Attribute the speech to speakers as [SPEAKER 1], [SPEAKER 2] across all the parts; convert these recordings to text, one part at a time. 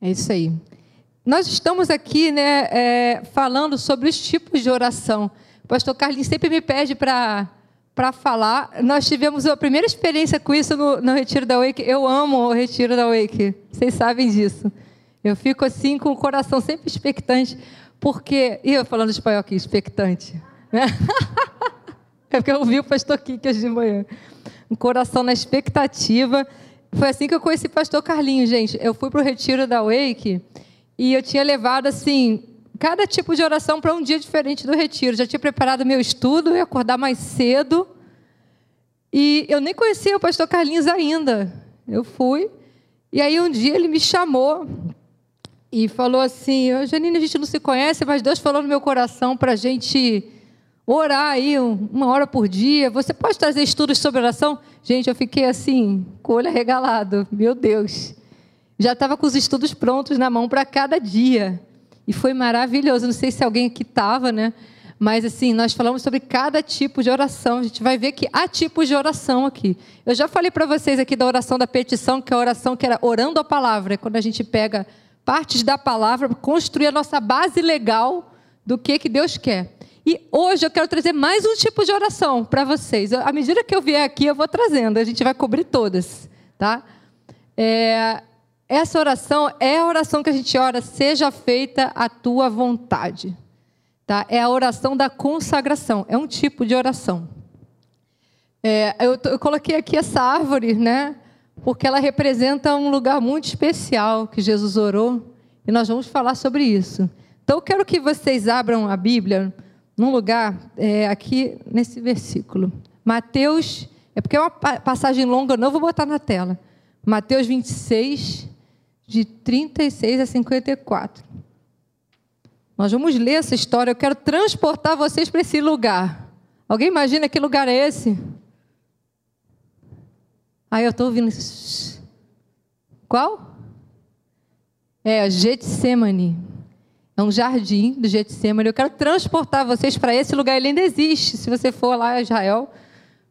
[SPEAKER 1] É isso aí. Nós estamos aqui né, é, falando sobre os tipos de oração. O pastor Carlinhos sempre me pede para falar. Nós tivemos a primeira experiência com isso no, no Retiro da Wake. Eu amo o Retiro da Wake, vocês sabem disso. Eu fico assim com o coração sempre expectante, porque. E eu falando espanhol aqui, expectante. Né? É porque eu ouvi o pastor Kiki hoje de manhã. Um coração na expectativa. Foi assim que eu conheci o pastor Carlinhos, gente. Eu fui para o retiro da Wake e eu tinha levado, assim, cada tipo de oração para um dia diferente do retiro. Já tinha preparado meu estudo, ia acordar mais cedo. E eu nem conhecia o pastor Carlinhos ainda. Eu fui. E aí um dia ele me chamou e falou assim: Janine, a gente não se conhece, mas Deus falou no meu coração para a gente orar aí uma hora por dia. Você pode trazer estudos sobre oração? Gente, eu fiquei assim, com o olho arregalado. Meu Deus. Já estava com os estudos prontos na mão para cada dia. E foi maravilhoso. Não sei se alguém aqui estava, né? Mas assim, nós falamos sobre cada tipo de oração. A gente vai ver que há tipos de oração aqui. Eu já falei para vocês aqui da oração da petição, que é a oração que era orando a palavra, quando a gente pega partes da palavra para construir a nossa base legal do que, que Deus quer. E hoje eu quero trazer mais um tipo de oração para vocês. À medida que eu vier aqui, eu vou trazendo. A gente vai cobrir todas, tá? É, essa oração é a oração que a gente ora, seja feita a tua vontade. Tá? É a oração da consagração. É um tipo de oração. É, eu, eu coloquei aqui essa árvore, né? Porque ela representa um lugar muito especial que Jesus orou. E nós vamos falar sobre isso. Então, eu quero que vocês abram a Bíblia num lugar é, aqui nesse versículo. Mateus, é porque é uma passagem longa, eu não vou botar na tela. Mateus 26, de 36 a 54. Nós vamos ler essa história, eu quero transportar vocês para esse lugar. Alguém imagina que lugar é esse? Ah, eu estou ouvindo. Qual? É, Getsemane. É um jardim do Getsemane. Eu quero transportar vocês para esse lugar. Ele ainda existe. Se você for lá a Israel,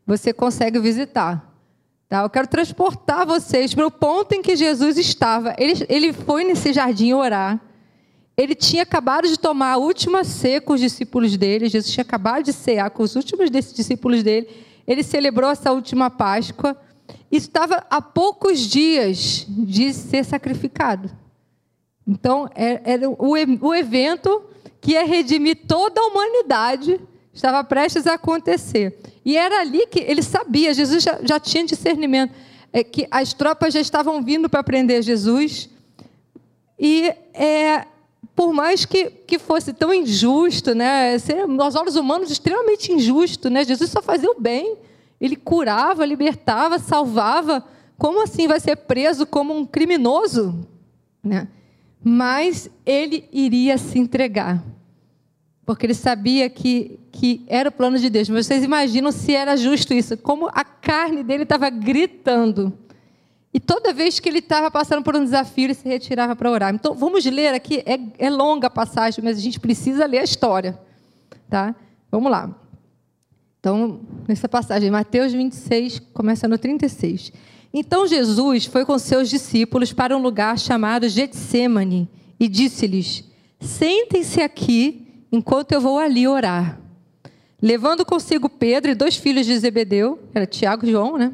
[SPEAKER 1] você consegue visitar. Tá? Eu quero transportar vocês para o ponto em que Jesus estava. Ele, ele foi nesse jardim orar. Ele tinha acabado de tomar a última ceia com os discípulos dele. Jesus tinha acabado de cear com os últimos discípulos dele. Ele celebrou essa última Páscoa. E estava a poucos dias de ser sacrificado. Então, é, era o evento que ia redimir toda a humanidade estava prestes a acontecer. E era ali que ele sabia, Jesus já, já tinha discernimento, é, que as tropas já estavam vindo para prender Jesus. E é, por mais que, que fosse tão injusto, né, ser, aos olhos humanos, extremamente injusto, né, Jesus só fazia o bem. Ele curava, libertava, salvava. Como assim vai ser preso como um criminoso? Né? Mas ele iria se entregar. Porque ele sabia que, que era o plano de Deus. Mas vocês imaginam se era justo isso? Como a carne dele estava gritando. E toda vez que ele estava passando por um desafio, ele se retirava para orar. Então, vamos ler aqui. É, é longa a passagem, mas a gente precisa ler a história. Tá? Vamos lá. Então, nessa passagem, Mateus 26, começa no 36. Então Jesus foi com seus discípulos para um lugar chamado Getsemane e disse-lhes: Sentem-se aqui enquanto eu vou ali orar. Levando consigo Pedro e dois filhos de Zebedeu, era Tiago e João, né?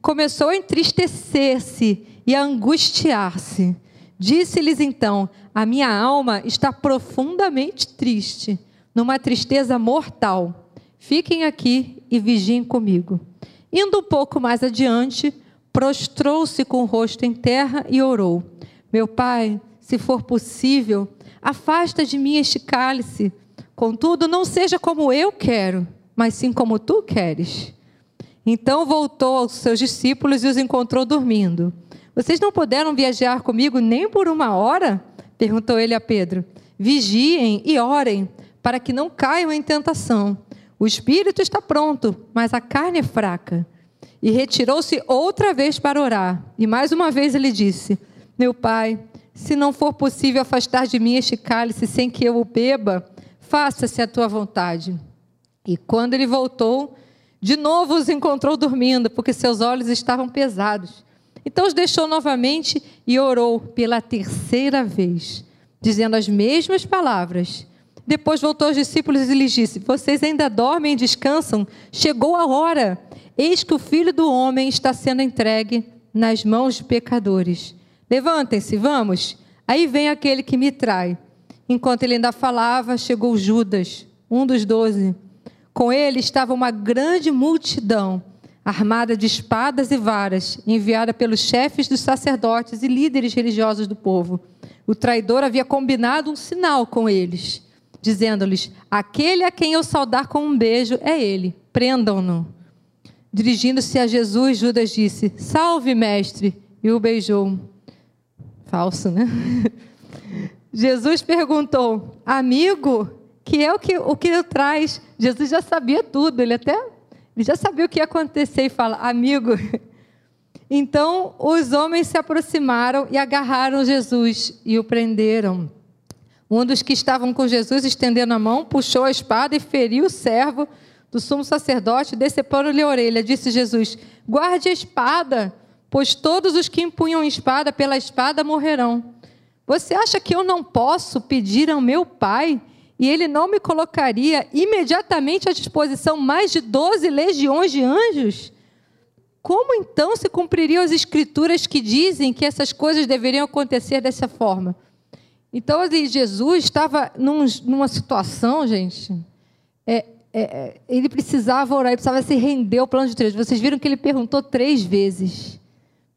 [SPEAKER 1] Começou a entristecer-se e a angustiar-se. Disse-lhes então: A minha alma está profundamente triste, numa tristeza mortal. Fiquem aqui e vigiem comigo. Indo um pouco mais adiante, prostrou-se com o rosto em terra e orou: Meu pai, se for possível, afasta de mim este cálice. Contudo, não seja como eu quero, mas sim como tu queres. Então voltou aos seus discípulos e os encontrou dormindo. Vocês não puderam viajar comigo nem por uma hora? perguntou ele a Pedro. Vigiem e orem, para que não caiam em tentação. O espírito está pronto, mas a carne é fraca. E retirou-se outra vez para orar. E mais uma vez ele disse: Meu pai, se não for possível afastar de mim este cálice sem que eu o beba, faça-se a tua vontade. E quando ele voltou, de novo os encontrou dormindo, porque seus olhos estavam pesados. Então os deixou novamente e orou pela terceira vez, dizendo as mesmas palavras. Depois voltou aos discípulos e lhes disse: Vocês ainda dormem e descansam? Chegou a hora. Eis que o filho do homem está sendo entregue nas mãos de pecadores. Levantem-se, vamos. Aí vem aquele que me trai. Enquanto ele ainda falava, chegou Judas, um dos doze. Com ele estava uma grande multidão, armada de espadas e varas, enviada pelos chefes dos sacerdotes e líderes religiosos do povo. O traidor havia combinado um sinal com eles, dizendo-lhes: Aquele a quem eu saudar com um beijo é ele, prendam-no. Dirigindo-se a Jesus, Judas disse: Salve, mestre, e o beijou. Falso, né? Jesus perguntou: Amigo, que é o que o que traz? Jesus já sabia tudo, ele até ele já sabia o que ia acontecer e fala: Amigo. Então os homens se aproximaram e agarraram Jesus e o prenderam. Um dos que estavam com Jesus, estendendo a mão, puxou a espada e feriu o servo do sumo sacerdote, decepando-lhe a orelha. Disse Jesus: Guarde a espada, pois todos os que empunham espada pela espada morrerão. Você acha que eu não posso pedir ao meu pai e ele não me colocaria imediatamente à disposição mais de doze legiões de anjos? Como então se cumpririam as escrituras que dizem que essas coisas deveriam acontecer dessa forma? Então, Jesus estava num, numa situação, gente, é, é, é, ele precisava orar, ele precisava se render ao plano de Deus. Vocês viram que ele perguntou três vezes: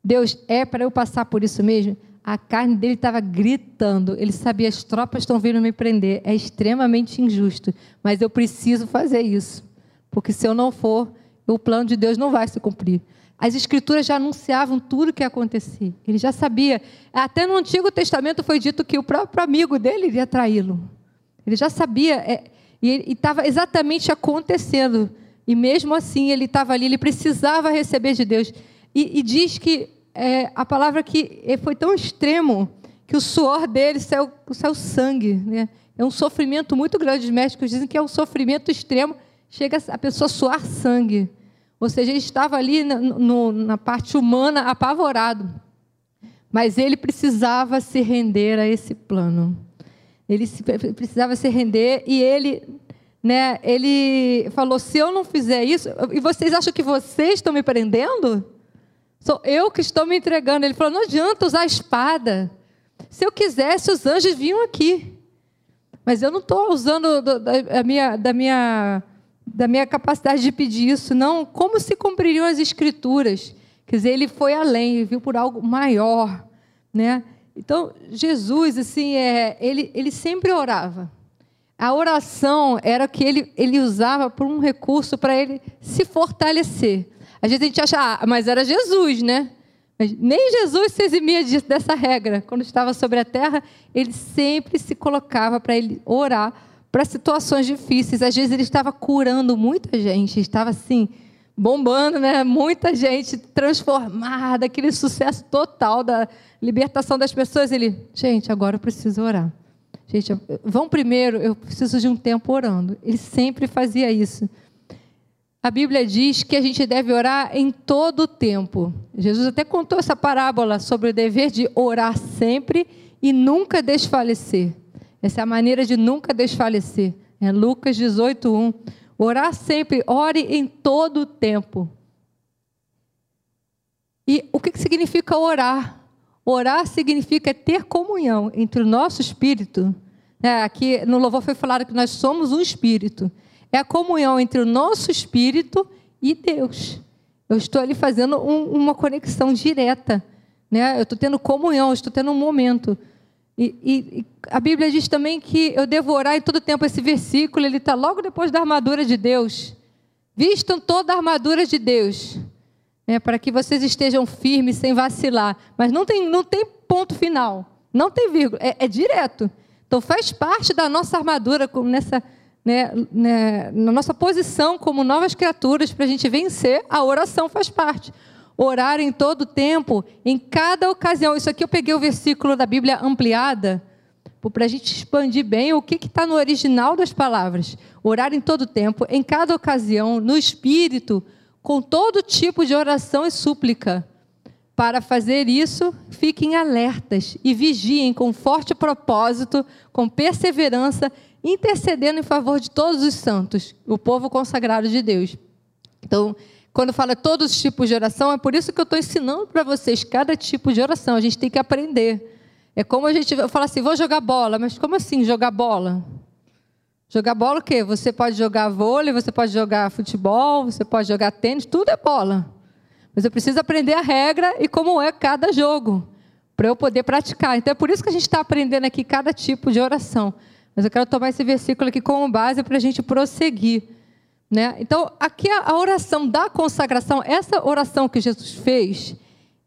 [SPEAKER 1] Deus, é para eu passar por isso mesmo? A carne dele estava gritando. Ele sabia: as tropas estão vindo me prender. É extremamente injusto, mas eu preciso fazer isso. Porque se eu não for, o plano de Deus não vai se cumprir. As escrituras já anunciavam tudo o que ia acontecer. Ele já sabia. Até no Antigo Testamento foi dito que o próprio amigo dele iria traí-lo. Ele já sabia. É, e estava exatamente acontecendo. E mesmo assim, ele estava ali, ele precisava receber de Deus. E, e diz que é, a palavra que foi tão extremo que o suor dele saiu, saiu sangue. Né? É um sofrimento muito grande. Os médicos dizem que é um sofrimento extremo. Chega a pessoa a suar sangue. Ou seja, ele estava ali na, no, na parte humana apavorado. Mas ele precisava se render a esse plano. Ele precisava se render e ele, né, ele falou: se eu não fizer isso, e vocês acham que vocês estão me prendendo? Sou eu que estou me entregando. Ele falou: não adianta usar a espada. Se eu quisesse, os anjos vinham aqui. Mas eu não estou usando da, minha, da, minha, da minha capacidade de pedir isso, não. Como se cumpririam as escrituras? Quer dizer, ele foi além, viu por algo maior, né? Então, Jesus, assim, é, ele, ele sempre orava. A oração era que ele, ele usava por um recurso para ele se fortalecer. Às vezes a gente acha, ah, mas era Jesus, né? Mas nem Jesus se eximia dessa regra. Quando estava sobre a terra, ele sempre se colocava para ele orar para situações difíceis. Às vezes ele estava curando muita gente, estava assim, bombando, né? Muita gente transformada, aquele sucesso total da libertação das pessoas. Ele, gente, agora eu preciso orar. Gente, vão primeiro, eu preciso de um tempo orando. Ele sempre fazia isso. A Bíblia diz que a gente deve orar em todo o tempo. Jesus até contou essa parábola sobre o dever de orar sempre e nunca desfalecer. Essa é a maneira de nunca desfalecer. É Lucas 18, 1. Orar sempre, ore em todo o tempo. E o que significa orar? Orar significa ter comunhão entre o nosso espírito. Né? Aqui no louvor foi falado que nós somos um espírito. É a comunhão entre o nosso espírito e Deus. Eu estou ali fazendo um, uma conexão direta. Né? Eu estou tendo comunhão, estou tendo um momento. E, e, a Bíblia diz também que eu devo orar em todo tempo. Esse versículo ele está logo depois da armadura de Deus. Vistam toda a armadura de Deus, né, para que vocês estejam firmes sem vacilar. Mas não tem, não tem ponto final, não tem vírgula, é, é direto. Então faz parte da nossa armadura nessa, né, né, na nossa posição como novas criaturas para a gente vencer. A oração faz parte orar em todo tempo, em cada ocasião. Isso aqui eu peguei o versículo da Bíblia ampliada, para a gente expandir bem o que está no original das palavras. Orar em todo tempo, em cada ocasião, no Espírito, com todo tipo de oração e súplica. Para fazer isso, fiquem alertas e vigiem com forte propósito, com perseverança, intercedendo em favor de todos os santos, o povo consagrado de Deus. Então, quando fala todos os tipos de oração, é por isso que eu estou ensinando para vocês cada tipo de oração. A gente tem que aprender. É como a gente fala assim, vou jogar bola, mas como assim jogar bola? Jogar bola o quê? Você pode jogar vôlei, você pode jogar futebol, você pode jogar tênis, tudo é bola. Mas eu preciso aprender a regra e como é cada jogo, para eu poder praticar. Então é por isso que a gente está aprendendo aqui cada tipo de oração. Mas eu quero tomar esse versículo aqui como base para a gente prosseguir. Né? Então, aqui a oração da consagração, essa oração que Jesus fez,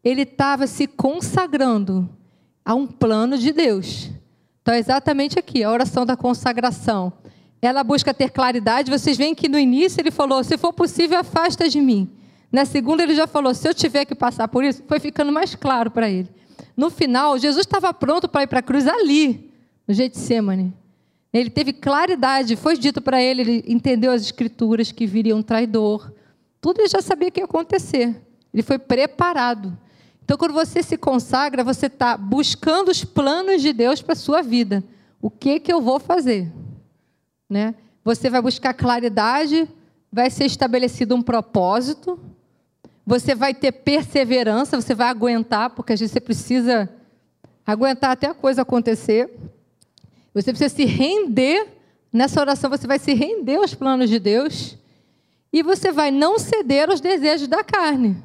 [SPEAKER 1] ele estava se consagrando a um plano de Deus. Então, é exatamente aqui, a oração da consagração. Ela busca ter claridade. Vocês veem que no início ele falou: se for possível, afasta de mim. Na segunda, ele já falou: se eu tiver que passar por isso, foi ficando mais claro para ele. No final, Jesus estava pronto para ir para a cruz ali, no Getsemane. Ele teve claridade, foi dito para ele, ele entendeu as escrituras que viria um traidor. Tudo ele já sabia que ia acontecer. Ele foi preparado. Então, quando você se consagra, você está buscando os planos de Deus para a sua vida. O que, que eu vou fazer? Né? Você vai buscar claridade, vai ser estabelecido um propósito, você vai ter perseverança, você vai aguentar, porque vezes você precisa aguentar até a coisa acontecer. Você precisa se render, nessa oração você vai se render aos planos de Deus e você vai não ceder aos desejos da carne.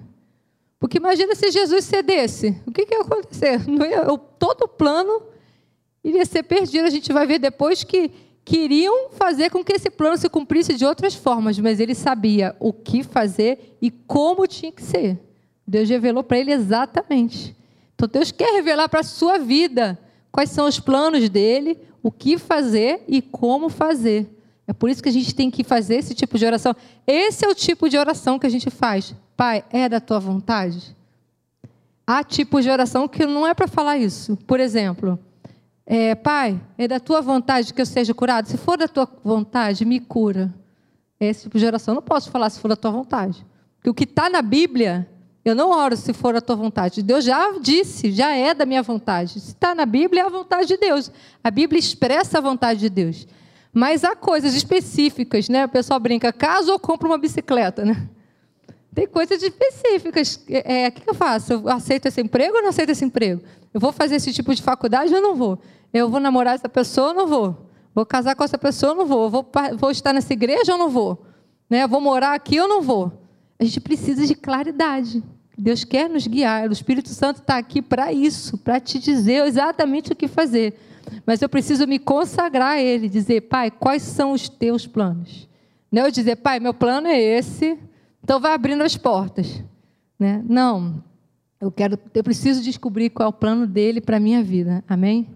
[SPEAKER 1] Porque imagina se Jesus cedesse, o que, que ia acontecer? Não ia, todo o plano iria ser perdido. A gente vai ver depois que queriam fazer com que esse plano se cumprisse de outras formas, mas ele sabia o que fazer e como tinha que ser. Deus revelou para ele exatamente. Então Deus quer revelar para a sua vida quais são os planos dele, o que fazer e como fazer. É por isso que a gente tem que fazer esse tipo de oração. Esse é o tipo de oração que a gente faz. Pai, é da tua vontade? Há tipos de oração que não é para falar isso. Por exemplo, é, Pai, é da tua vontade que eu seja curado? Se for da tua vontade, me cura. Esse tipo de oração eu não posso falar se for da tua vontade. Porque o que está na Bíblia, eu não oro se for da tua vontade. Deus já disse, já é da minha vontade. Se está na Bíblia, é a vontade de Deus. A Bíblia expressa a vontade de Deus. Mas há coisas específicas, né? O pessoal brinca, caso eu compro uma bicicleta, né? Tem coisas específicas. É, o que eu faço? Eu aceito esse emprego ou não aceito esse emprego? Eu vou fazer esse tipo de faculdade ou não vou? Eu vou namorar essa pessoa ou não vou? Vou casar com essa pessoa ou não vou? Vou, vou estar nessa igreja ou não vou? Né? Vou morar aqui ou não vou? A gente precisa de claridade. Deus quer nos guiar. O Espírito Santo está aqui para isso, para te dizer exatamente o que fazer. Mas eu preciso me consagrar a Ele, dizer, Pai, quais são os teus planos? Não eu dizer, Pai, meu plano é esse, então vai abrindo as portas. Né? Não, eu quero, eu preciso descobrir qual é o plano dele para a minha vida. Amém?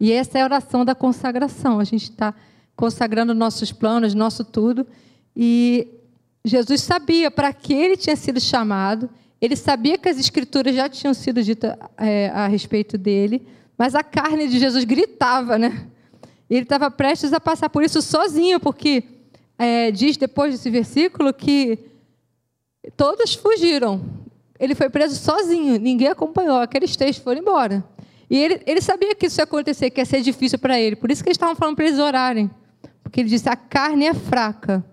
[SPEAKER 1] E essa é a oração da consagração. A gente está consagrando nossos planos, nosso tudo. E Jesus sabia para que ele tinha sido chamado. Ele sabia que as escrituras já tinham sido ditas é, a respeito dele, mas a carne de Jesus gritava, né? Ele estava prestes a passar por isso sozinho, porque é, diz depois desse versículo que Todos fugiram. Ele foi preso sozinho, ninguém acompanhou. Aqueles três foram embora. E ele, ele sabia que isso ia acontecer, que ia ser difícil para ele. Por isso que eles estavam falando para eles orarem. Porque ele disse: a carne é fraca,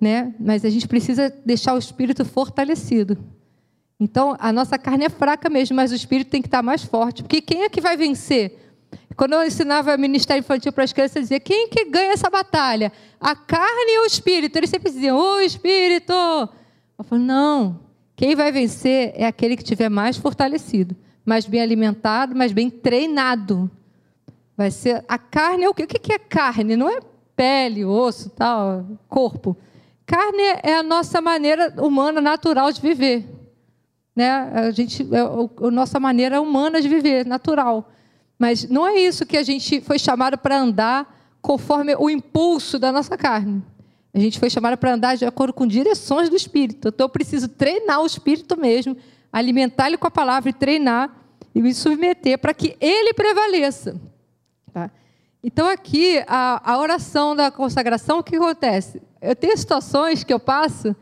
[SPEAKER 1] né? mas a gente precisa deixar o espírito fortalecido. Então, a nossa carne é fraca mesmo, mas o espírito tem que estar mais forte. Porque quem é que vai vencer? Quando eu ensinava ministério infantil para as crianças, eu dizia: quem que ganha essa batalha? A carne ou o espírito? Eles sempre diziam: o espírito. Eu falo, não, quem vai vencer é aquele que estiver mais fortalecido, mais bem alimentado, mais bem treinado. Vai ser a carne é o quê? O que é carne? Não é pele, osso, tal, corpo. Carne é a nossa maneira humana natural de viver, né? A gente, é a nossa maneira humana de viver, natural. Mas não é isso que a gente foi chamado para andar conforme o impulso da nossa carne. A gente foi chamado para andar de acordo com direções do Espírito. Então eu preciso treinar o Espírito mesmo, alimentar ele com a palavra e treinar e me submeter para que ele prevaleça. Tá? Então aqui a, a oração da consagração, o que acontece? Eu tenho situações que eu passo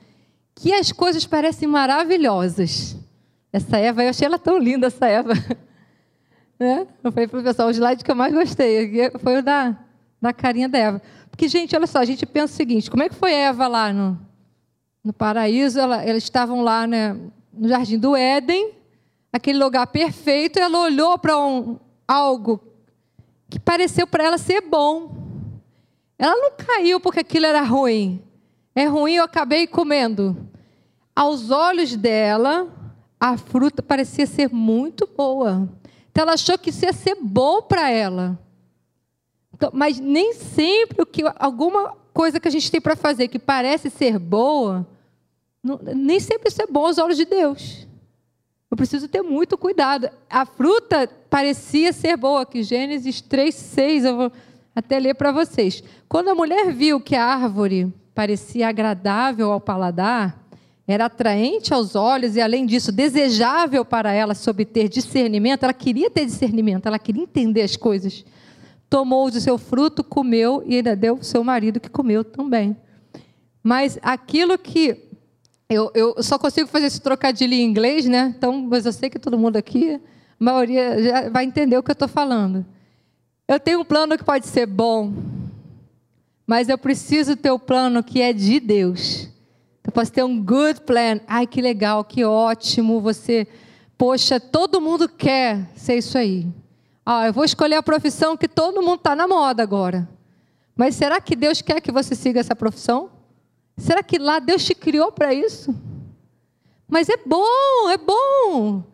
[SPEAKER 1] que as coisas parecem maravilhosas. Essa Eva, eu achei ela tão linda, essa Eva. Né? Eu falei para o pessoal, o slide que eu mais gostei foi o da, da carinha da Eva. Porque, gente, olha só, a gente pensa o seguinte: como é que foi Eva lá no, no paraíso? Ela, eles estavam lá né, no jardim do Éden, aquele lugar perfeito, ela olhou para um, algo que pareceu para ela ser bom. Ela não caiu porque aquilo era ruim. É ruim, eu acabei comendo. Aos olhos dela, a fruta parecia ser muito boa. Então ela achou que isso ia ser bom para ela. Então, mas nem sempre o que alguma coisa que a gente tem para fazer que parece ser boa, não, nem sempre isso é bom aos olhos de Deus. Eu preciso ter muito cuidado. A fruta parecia ser boa, que Gênesis 3, 6, eu vou até ler para vocês. Quando a mulher viu que a árvore parecia agradável ao paladar, era atraente aos olhos e, além disso, desejável para ela se obter discernimento, ela queria ter discernimento, ela queria entender as coisas. Tomou do seu fruto, comeu e ainda deu ao seu marido que comeu também. Mas aquilo que. Eu, eu só consigo fazer esse trocadilho em inglês, né? Então, mas eu sei que todo mundo aqui, a maioria já vai entender o que eu estou falando. Eu tenho um plano que pode ser bom, mas eu preciso ter o um plano que é de Deus. Eu posso ter um good plan. Ai, que legal, que ótimo. Você, poxa, todo mundo quer ser isso aí. Ah, eu vou escolher a profissão que todo mundo está na moda agora. Mas será que Deus quer que você siga essa profissão? Será que lá Deus te criou para isso? Mas é bom, é bom.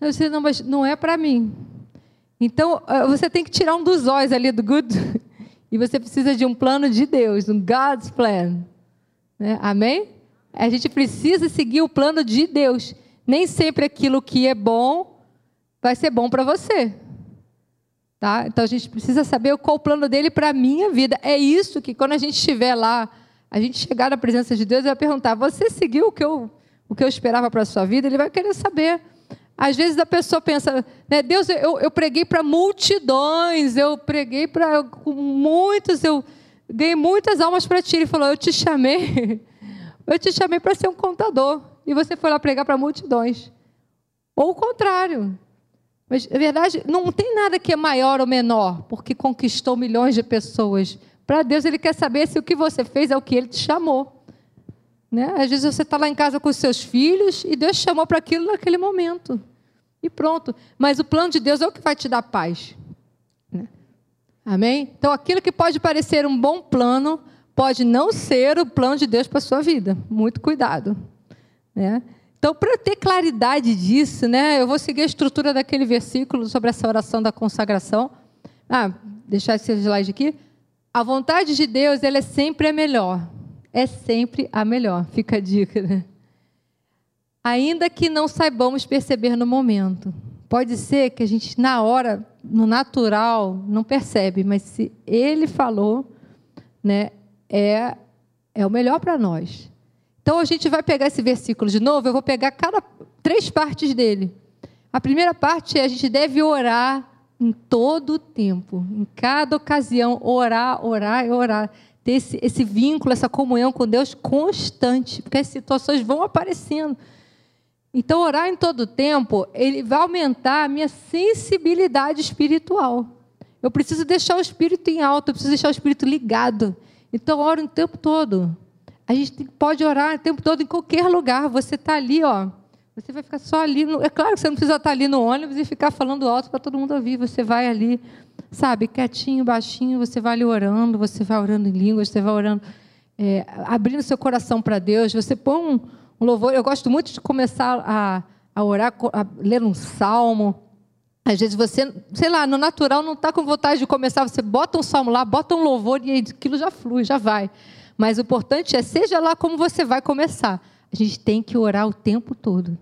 [SPEAKER 1] Eu disse, não, mas não é para mim. Então, eh, você tem que tirar um dos olhos ali do good. E você precisa de um plano de Deus, um God's plan. Né? Amém? A gente precisa seguir o plano de Deus. Nem sempre aquilo que é bom vai ser bom para você. Tá? Então a gente precisa saber qual o plano dele para a minha vida. É isso que quando a gente estiver lá, a gente chegar na presença de Deus, vai perguntar: você seguiu o que eu, o que eu esperava para a sua vida? Ele vai querer saber. Às vezes a pessoa pensa, né, Deus, eu, eu preguei para multidões, eu preguei para muitos, eu ganhei muitas almas para ti. Ele falou: Eu te chamei eu te chamei para ser um contador e você foi lá pregar para multidões. Ou o contrário. Mas, na verdade, não tem nada que é maior ou menor, porque conquistou milhões de pessoas. Para Deus, Ele quer saber se o que você fez é o que Ele te chamou. Né? Às vezes você está lá em casa com os seus filhos e Deus chamou para aquilo naquele momento. E pronto. Mas o plano de Deus é o que vai te dar paz. Né? Amém? Então, aquilo que pode parecer um bom plano, pode não ser o plano de Deus para a sua vida. Muito cuidado. Né? Então, para ter claridade disso, né, eu vou seguir a estrutura daquele versículo sobre essa oração da consagração. Ah, deixar esse slide aqui. A vontade de Deus, ela é sempre a melhor. É sempre a melhor. Fica a dica, né? Ainda que não saibamos perceber no momento. Pode ser que a gente, na hora, no natural, não percebe, mas se ele falou, né, é, é o melhor para nós. Então a gente vai pegar esse versículo de novo, eu vou pegar cada três partes dele. A primeira parte é a gente deve orar em todo o tempo, em cada ocasião, orar, orar e orar. Ter esse, esse vínculo, essa comunhão com Deus constante, porque as situações vão aparecendo. Então, orar em todo o tempo, ele vai aumentar a minha sensibilidade espiritual. Eu preciso deixar o espírito em alta, eu preciso deixar o espírito ligado. Então, ora o tempo todo. A gente pode orar o tempo todo em qualquer lugar. Você está ali, ó. Você vai ficar só ali. No... É claro que você não precisa estar ali no ônibus e ficar falando alto para todo mundo ouvir. Você vai ali, sabe, quietinho, baixinho. Você vai ali orando. Você vai orando em línguas. Você vai orando, é, abrindo seu coração para Deus. Você põe um, um, louvor. Eu gosto muito de começar a, a orar, a ler um salmo. Às vezes você, sei lá, no natural não está com vontade de começar, você bota um salmo lá, bota um louvor e aquilo já flui, já vai. Mas o importante é, seja lá como você vai começar. A gente tem que orar o tempo todo.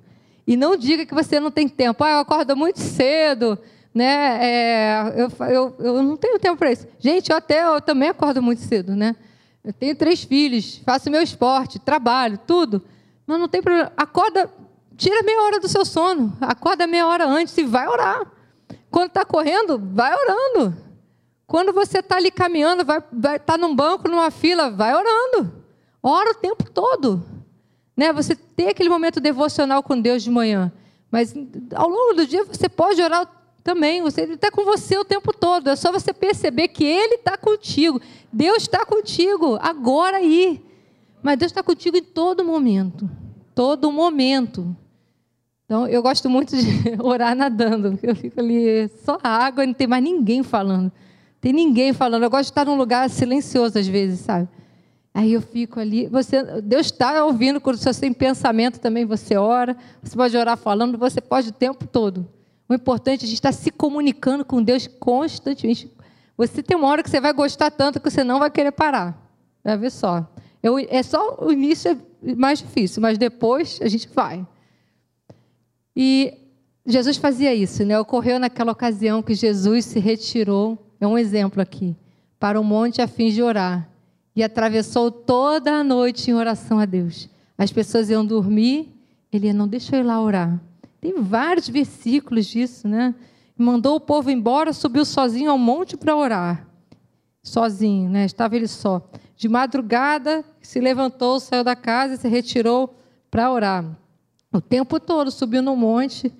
[SPEAKER 1] E não diga que você não tem tempo. Ah, eu acordo muito cedo, né? É, eu, eu, eu não tenho tempo para isso. Gente, eu até eu também acordo muito cedo, né? Eu tenho três filhos, faço meu esporte, trabalho, tudo. Mas não tem problema. Acorda, tira meia hora do seu sono. Acorda meia hora antes e vai orar. Quando está correndo, vai orando. Quando você está ali caminhando, vai estar vai tá num banco, numa fila, vai orando. Ora o tempo todo. Né? Você tem aquele momento devocional com Deus de manhã. Mas ao longo do dia você pode orar também. Ele está com você o tempo todo. É só você perceber que Ele está contigo. Deus está contigo agora aí. Mas Deus está contigo em todo momento. Todo momento. Então, eu gosto muito de orar nadando. Eu fico ali, só água, não tem mais ninguém falando. Tem ninguém falando. Eu gosto de estar num lugar silencioso às vezes, sabe? Aí eu fico ali. Você, Deus está ouvindo quando você tem pensamento também, você ora. Você pode orar falando, você pode o tempo todo. O importante é a gente estar se comunicando com Deus constantemente. Você tem uma hora que você vai gostar tanto que você não vai querer parar. Vai ver só. É só o início é mais difícil, mas depois a gente vai. E Jesus fazia isso, né? Ocorreu naquela ocasião que Jesus se retirou, é um exemplo aqui, para o monte a fim de orar e atravessou toda a noite em oração a Deus. As pessoas iam dormir, ele não deixou ir lá orar. Tem vários versículos disso, né? Mandou o povo embora, subiu sozinho ao monte para orar. Sozinho, né? Estava ele só. De madrugada, se levantou, saiu da casa e se retirou para orar. O tempo todo subiu no monte.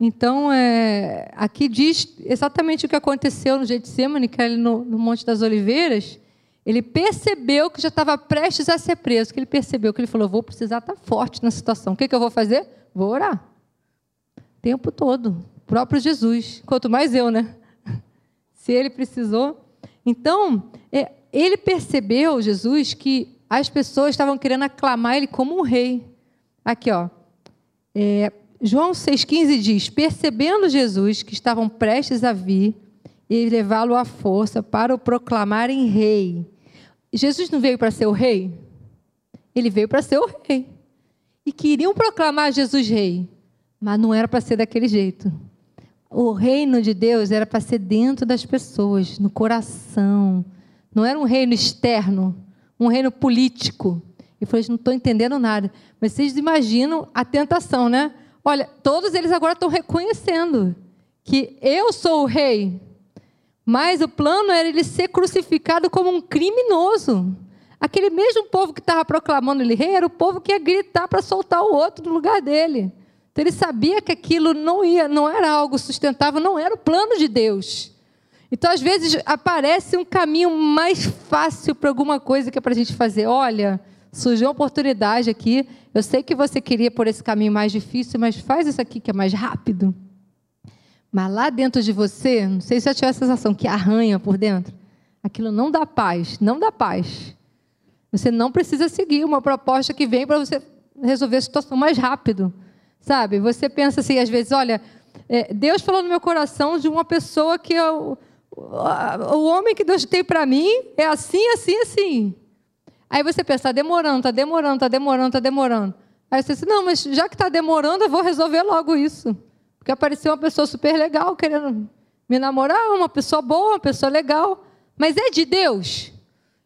[SPEAKER 1] Então, é, aqui diz exatamente o que aconteceu no Getsemane, que é no, no Monte das Oliveiras. Ele percebeu que já estava prestes a ser preso, que ele percebeu que ele falou: vou precisar estar forte na situação. O que, que eu vou fazer? Vou orar. O tempo todo. O próprio Jesus. Quanto mais eu, né? Se ele precisou. Então, é, ele percebeu, Jesus, que as pessoas estavam querendo aclamar ele como um rei. Aqui, ó. É, João 6,15 diz: Percebendo Jesus que estavam prestes a vir e levá-lo à força para o proclamarem rei, Jesus não veio para ser o rei? Ele veio para ser o rei. E queriam proclamar Jesus rei, mas não era para ser daquele jeito. O reino de Deus era para ser dentro das pessoas, no coração. Não era um reino externo, um reino político. E falou: não estou entendendo nada. Mas vocês imaginam a tentação, né? Olha, todos eles agora estão reconhecendo que eu sou o rei. Mas o plano era ele ser crucificado como um criminoso. Aquele mesmo povo que estava proclamando ele rei era o povo que ia gritar para soltar o outro do lugar dele. Então ele sabia que aquilo não ia, não era algo sustentável, não era o plano de Deus. Então às vezes aparece um caminho mais fácil para alguma coisa que é para a gente fazer. Olha, surgiu uma oportunidade aqui. Eu sei que você queria por esse caminho mais difícil, mas faz isso aqui que é mais rápido. Mas lá dentro de você, não sei se já tiver a sensação que arranha por dentro, aquilo não dá paz, não dá paz. Você não precisa seguir uma proposta que vem para você resolver a situação mais rápido, sabe? Você pensa assim, às vezes, olha, é, Deus falou no meu coração de uma pessoa que eu, o homem que Deus tem para mim é assim, assim, assim. Aí você pensa, está demorando, está demorando, está demorando, está demorando. Aí você diz, não, mas já que está demorando, eu vou resolver logo isso. Porque apareceu uma pessoa super legal querendo me namorar, uma pessoa boa, uma pessoa legal. Mas é de Deus.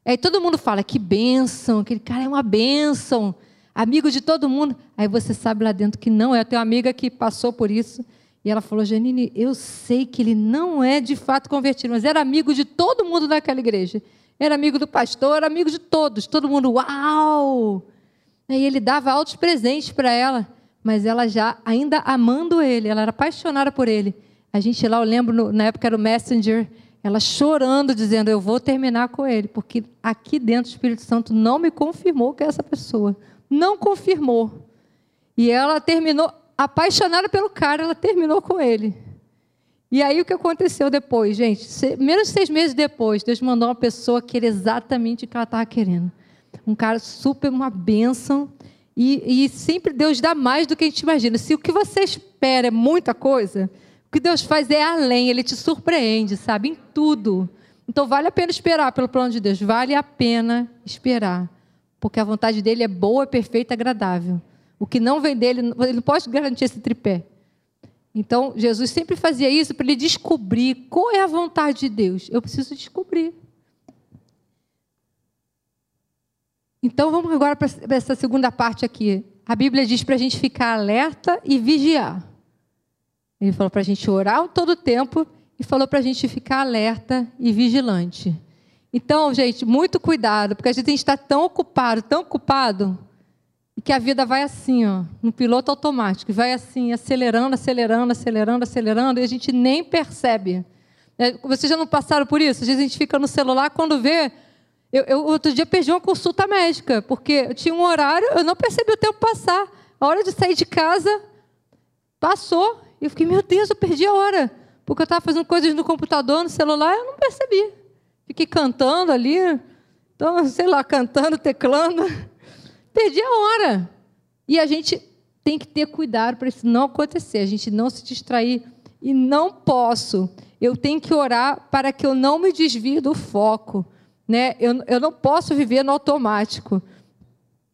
[SPEAKER 1] Aí todo mundo fala, que bênção, aquele cara é uma bênção, amigo de todo mundo. Aí você sabe lá dentro que não é. Eu tenho uma amiga que passou por isso. E ela falou, Janine, eu sei que ele não é de fato convertido, mas era amigo de todo mundo naquela igreja. Era amigo do pastor, era amigo de todos. Todo mundo, uau! Aí ele dava altos presentes para ela mas ela já, ainda amando ele, ela era apaixonada por ele. A gente lá, eu lembro, na época era o Messenger, ela chorando, dizendo: Eu vou terminar com ele, porque aqui dentro o Espírito Santo não me confirmou que é essa pessoa. Não confirmou. E ela terminou, apaixonada pelo cara, ela terminou com ele. E aí o que aconteceu depois, gente? Menos de seis meses depois, Deus mandou uma pessoa que era exatamente o que ela estava querendo. Um cara super, uma bênção. E, e, sempre Deus dá mais do que a gente imagina. Se o que você espera é muita coisa, o que Deus faz é além, Ele te surpreende, sabe? Em tudo. Então vale a pena esperar pelo plano de Deus, vale a pena esperar. Porque a vontade dele é boa, perfeita, agradável. O que não vem dele, ele não pode garantir esse tripé. Então, Jesus sempre fazia isso para ele descobrir qual é a vontade de Deus. Eu preciso descobrir. Então vamos agora para essa segunda parte aqui. A Bíblia diz para a gente ficar alerta e vigiar. Ele falou para a gente orar todo o tempo e falou para a gente ficar alerta e vigilante. Então, gente, muito cuidado, porque a gente está tão ocupado, tão ocupado, E que a vida vai assim, ó, no piloto automático, vai assim, acelerando, acelerando, acelerando, acelerando, e a gente nem percebe. É, vocês já não passaram por isso? Às vezes a gente fica no celular, quando vê. Eu, eu outro dia perdi uma consulta médica, porque eu tinha um horário, eu não percebi o tempo passar. A hora de sair de casa passou. E eu fiquei, meu Deus, eu perdi a hora. Porque eu estava fazendo coisas no computador, no celular, eu não percebi. Fiquei cantando ali, então, sei lá, cantando, teclando. Perdi a hora. E a gente tem que ter cuidado para isso não acontecer, a gente não se distrair. E não posso. Eu tenho que orar para que eu não me desvie do foco. Né? Eu, eu não posso viver no automático.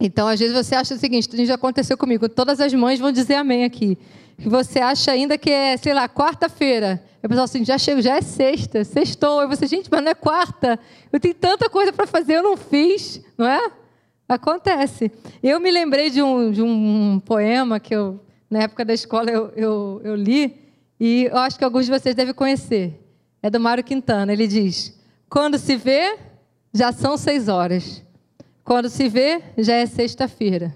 [SPEAKER 1] Então, às vezes você acha o seguinte, isso já aconteceu comigo, todas as mães vão dizer amém aqui. Que você acha ainda que é, sei lá, quarta-feira. O pessoal assim, já chego, já é sexta, sextou. E você, gente, mas não é quarta. Eu tenho tanta coisa para fazer, eu não fiz, não é? Acontece. Eu me lembrei de um, de um poema que eu, na época da escola, eu, eu, eu li, e eu acho que alguns de vocês devem conhecer. É do Mário Quintana. Ele diz: Quando se vê, já são seis horas. Quando se vê, já é sexta-feira.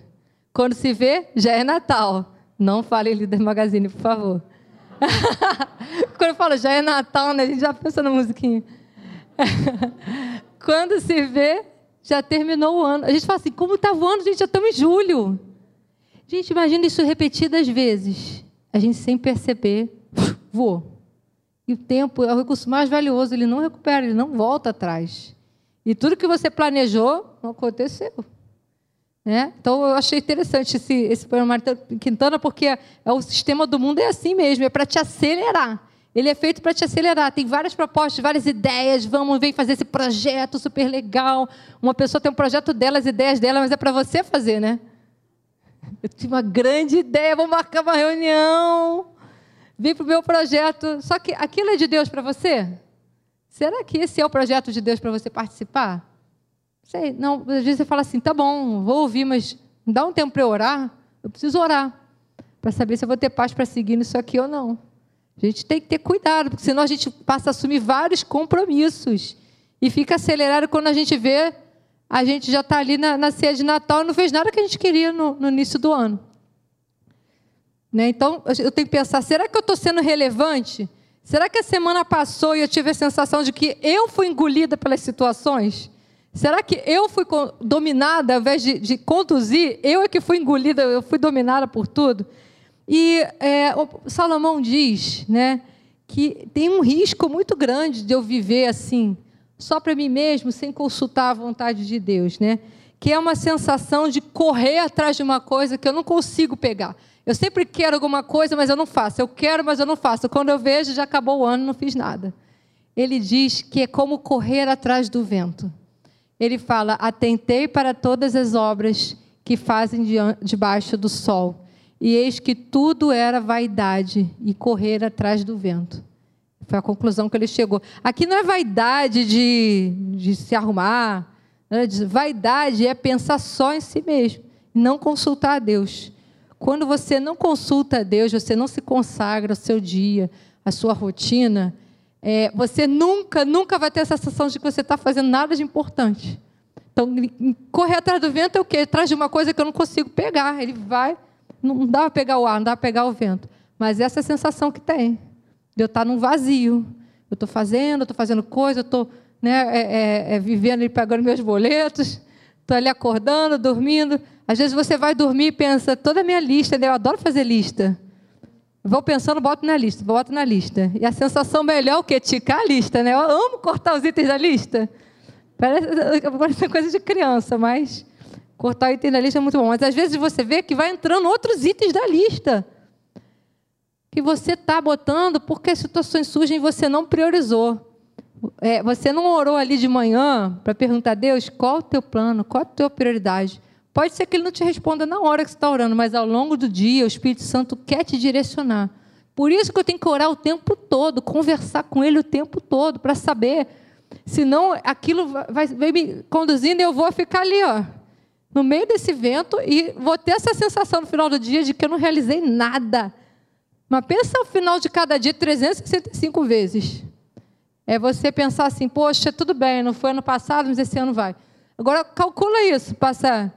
[SPEAKER 1] Quando se vê, já é Natal. Não fale Líder Magazine, por favor. Quando eu falo já é Natal, né? A gente já pensa na musiquinha. Quando se vê, já terminou o ano. A gente fala assim, como está voando, gente? Já estamos em julho. Gente, imagina isso repetidas vezes. A gente sem perceber, voou. E o tempo é o recurso mais valioso, ele não recupera, ele não volta atrás. E tudo que você planejou não aconteceu. Né? Então eu achei interessante esse, esse poema Quintana, porque é, o sistema do mundo é assim mesmo, é para te acelerar. Ele é feito para te acelerar. Tem várias propostas, várias ideias. Vamos, vem fazer esse projeto super legal. Uma pessoa tem um projeto dela, as ideias dela, mas é para você fazer, né? Eu tive uma grande ideia, vou marcar uma reunião. Vim para o meu projeto. Só que aquilo é de Deus para você? Será que esse é o projeto de Deus para você participar? Sei, não, às vezes você fala assim, tá bom, vou ouvir, mas dá um tempo para eu orar. Eu preciso orar para saber se eu vou ter paz para seguir nisso aqui ou não. A gente tem que ter cuidado, porque senão a gente passa a assumir vários compromissos e fica acelerado quando a gente vê, a gente já está ali na, na ceia de Natal e não fez nada que a gente queria no, no início do ano. Né? Então, eu tenho que pensar: será que eu estou sendo relevante? Será que a semana passou e eu tive a sensação de que eu fui engolida pelas situações? Será que eu fui dominada, ao invés de, de conduzir, eu é que fui engolida, eu fui dominada por tudo? E é, Salomão diz né, que tem um risco muito grande de eu viver assim, só para mim mesmo, sem consultar a vontade de Deus. Né? Que é uma sensação de correr atrás de uma coisa que eu não consigo pegar. Eu sempre quero alguma coisa, mas eu não faço. Eu quero, mas eu não faço. Quando eu vejo, já acabou o ano, não fiz nada. Ele diz que é como correr atrás do vento. Ele fala: Atentei para todas as obras que fazem debaixo do sol, e eis que tudo era vaidade e correr atrás do vento. Foi a conclusão que ele chegou. Aqui não é vaidade de, de se arrumar, né? vaidade é pensar só em si mesmo, não consultar a Deus. Quando você não consulta a Deus, você não se consagra ao seu dia, à sua rotina, é, você nunca, nunca vai ter essa sensação de que você está fazendo nada de importante. Então, correr atrás do vento é o quê? Atrás de uma coisa que eu não consigo pegar. Ele vai, não dá para pegar o ar, não dá para pegar o vento. Mas essa é a sensação que tem, de eu estar num vazio. Eu estou fazendo, estou fazendo coisa, estou né, é, é, é, vivendo e pagando meus boletos, estou ali acordando, dormindo. Às vezes você vai dormir e pensa, toda a minha lista, né? eu adoro fazer lista. Vou pensando, boto na lista, boto na lista. E a sensação melhor é o quê? Ticar a lista, né? Eu amo cortar os itens da lista. Parece, parece coisa de criança, mas cortar o item da lista é muito bom. Mas às vezes você vê que vai entrando outros itens da lista. Que você está botando porque as situações surgem e você não priorizou. É, você não orou ali de manhã para perguntar a Deus qual o teu plano, qual a tua prioridade. Pode ser que ele não te responda na hora que você está orando, mas ao longo do dia o Espírito Santo quer te direcionar. Por isso que eu tenho que orar o tempo todo, conversar com ele o tempo todo, para saber. Senão aquilo vai, vai, me conduzindo e eu vou ficar ali, ó, no meio desse vento e vou ter essa sensação no final do dia de que eu não realizei nada. Mas pensa ao final de cada dia 365 vezes. É você pensar assim, poxa, tudo bem, não foi ano passado, mas esse ano vai. Agora calcula isso, passa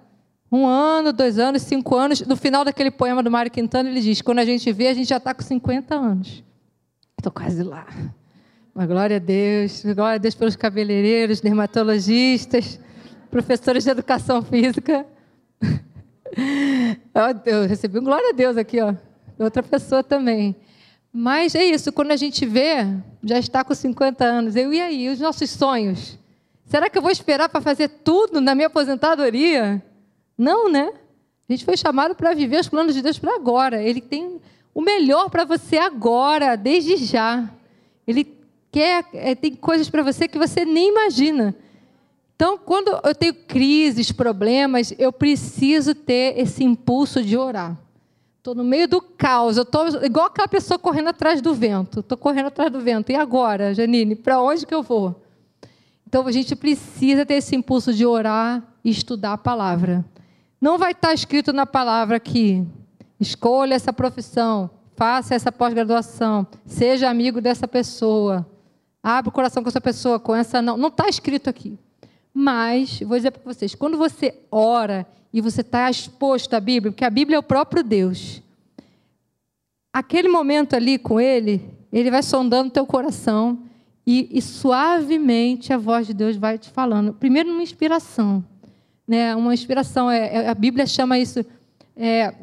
[SPEAKER 1] Um ano, dois anos, cinco anos. No final daquele poema do Mário Quintana, ele diz: quando a gente vê, a gente já está com 50 anos. Estou quase lá. Mas glória a Deus, glória a Deus pelos cabeleireiros, dermatologistas, professores de educação física. Eu recebi um glória a Deus aqui, ó. Outra pessoa também. Mas é isso, quando a gente vê, já está com 50 anos. Eu e aí, os nossos sonhos? Será que eu vou esperar para fazer tudo na minha aposentadoria? Não, né? A gente foi chamado para viver os planos de Deus para agora. Ele tem o melhor para você agora, desde já. Ele quer, é, tem coisas para você que você nem imagina. Então, quando eu tenho crises, problemas, eu preciso ter esse impulso de orar. Estou no meio do caos, eu estou igual aquela pessoa correndo atrás do vento. Estou correndo atrás do vento. E agora, Janine, para onde que eu vou? Então, a gente precisa ter esse impulso de orar e estudar a palavra. Não vai estar escrito na palavra que escolha essa profissão, faça essa pós-graduação, seja amigo dessa pessoa, abre o coração com essa pessoa, com essa não. Não está escrito aqui. Mas, vou dizer para vocês, quando você ora e você está exposto à Bíblia, porque a Bíblia é o próprio Deus, aquele momento ali com Ele, Ele vai sondando teu coração e, e suavemente a voz de Deus vai te falando. Primeiro, uma inspiração. Né? Uma inspiração, é, é, a Bíblia chama isso, é,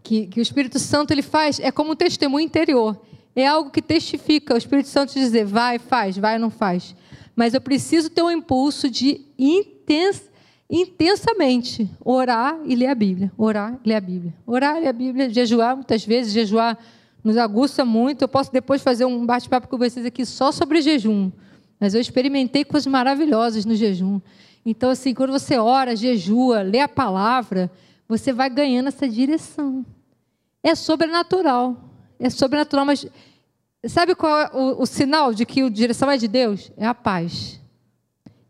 [SPEAKER 1] que, que o Espírito Santo ele faz, é como um testemunho interior. É algo que testifica o Espírito Santo dizer, vai, faz, vai não faz mas eu preciso ter um impulso de intens, intensamente orar e ler a Bíblia. Orar e ler a Bíblia. Orar e ler a Bíblia, jejuar muitas vezes, jejuar nos aguça muito. Eu posso depois fazer um bate-papo com vocês aqui só sobre jejum. Mas eu experimentei coisas maravilhosas no jejum. Então, assim, quando você ora, jejua, lê a palavra, você vai ganhando essa direção. É sobrenatural. É sobrenatural, mas Sabe qual é o, o, sinal de que a direção é de Deus? É a paz.